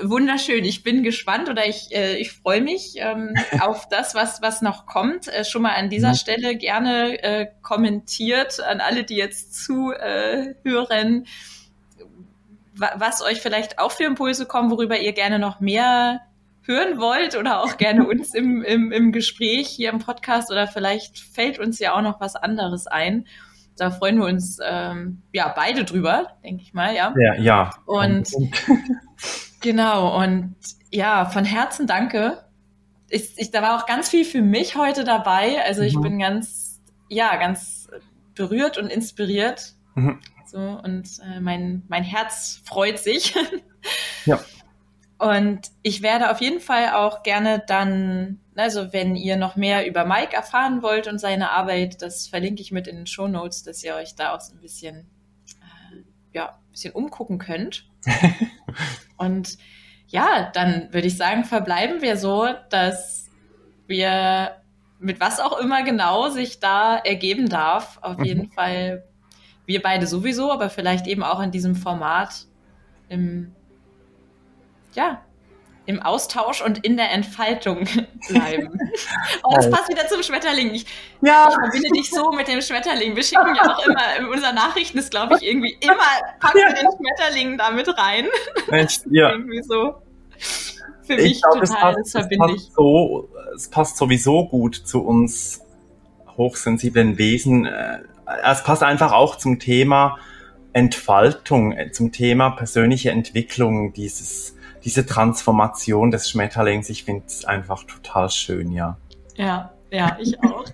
wunderschön. Ich bin gespannt oder ich, äh, ich freue mich ähm, auf das, was, was noch kommt. Äh, schon mal an dieser mhm. Stelle gerne äh, kommentiert an alle, die jetzt zuhören. Was euch vielleicht auch für Impulse kommen, worüber ihr gerne noch mehr hören wollt oder auch gerne uns im, im, im Gespräch hier im Podcast oder vielleicht fällt uns ja auch noch was anderes ein. Da freuen wir uns ähm, ja beide drüber, denke ich mal, ja. Ja, ja. Und genau, und ja, von Herzen danke. Ich, ich, da war auch ganz viel für mich heute dabei. Also ich mhm. bin ganz, ja, ganz berührt und inspiriert. Mhm. So, und äh, mein, mein Herz freut sich. ja. Und ich werde auf jeden Fall auch gerne dann, also wenn ihr noch mehr über Mike erfahren wollt und seine Arbeit, das verlinke ich mit in den Show Notes, dass ihr euch da auch so ein bisschen, äh, ja, ein bisschen umgucken könnt. und ja, dann würde ich sagen, verbleiben wir so, dass wir mit was auch immer genau sich da ergeben darf. Auf mhm. jeden Fall wir beide sowieso, aber vielleicht eben auch in diesem Format im, ja, im Austausch und in der Entfaltung bleiben. oh, das passt wieder zum Schmetterling. Ich, ja. ich verbinde dich so mit dem Schmetterling. Wir schicken ja auch immer in unseren Nachrichten, ist glaube ich irgendwie immer, packen wir den Schmetterling da mit rein. Echt? Ja. irgendwie so. Für ich mich glaub, total, es passt, das verbinde ich. So, es passt sowieso gut zu uns hochsensiblen Wesen. Äh, es passt einfach auch zum Thema Entfaltung, zum Thema persönliche Entwicklung, dieses, diese Transformation des Schmetterlings. Ich finde es einfach total schön, ja. Ja, ja, ich auch.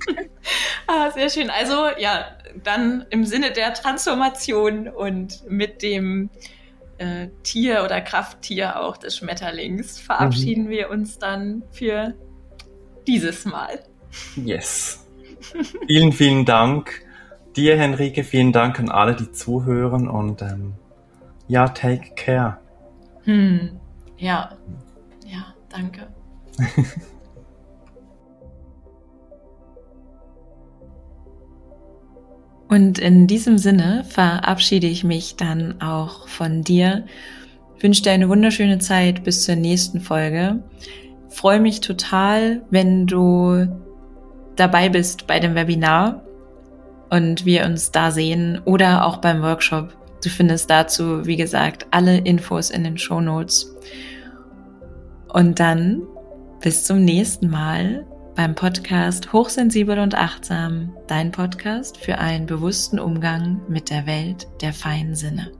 ah, sehr schön. Also ja, dann im Sinne der Transformation und mit dem äh, Tier oder Krafttier auch des Schmetterlings verabschieden mhm. wir uns dann für dieses Mal. Yes. Vielen, vielen Dank dir, Henrike. Vielen Dank an alle, die zuhören und ähm, ja, take care. Hm. Ja, ja, danke. Und in diesem Sinne verabschiede ich mich dann auch von dir. wünsche dir eine wunderschöne Zeit bis zur nächsten Folge. Freue mich total, wenn du dabei bist bei dem Webinar und wir uns da sehen oder auch beim Workshop. Du findest dazu, wie gesagt, alle Infos in den Show Notes. Und dann bis zum nächsten Mal beim Podcast Hochsensibel und Achtsam, dein Podcast für einen bewussten Umgang mit der Welt der feinen Sinne.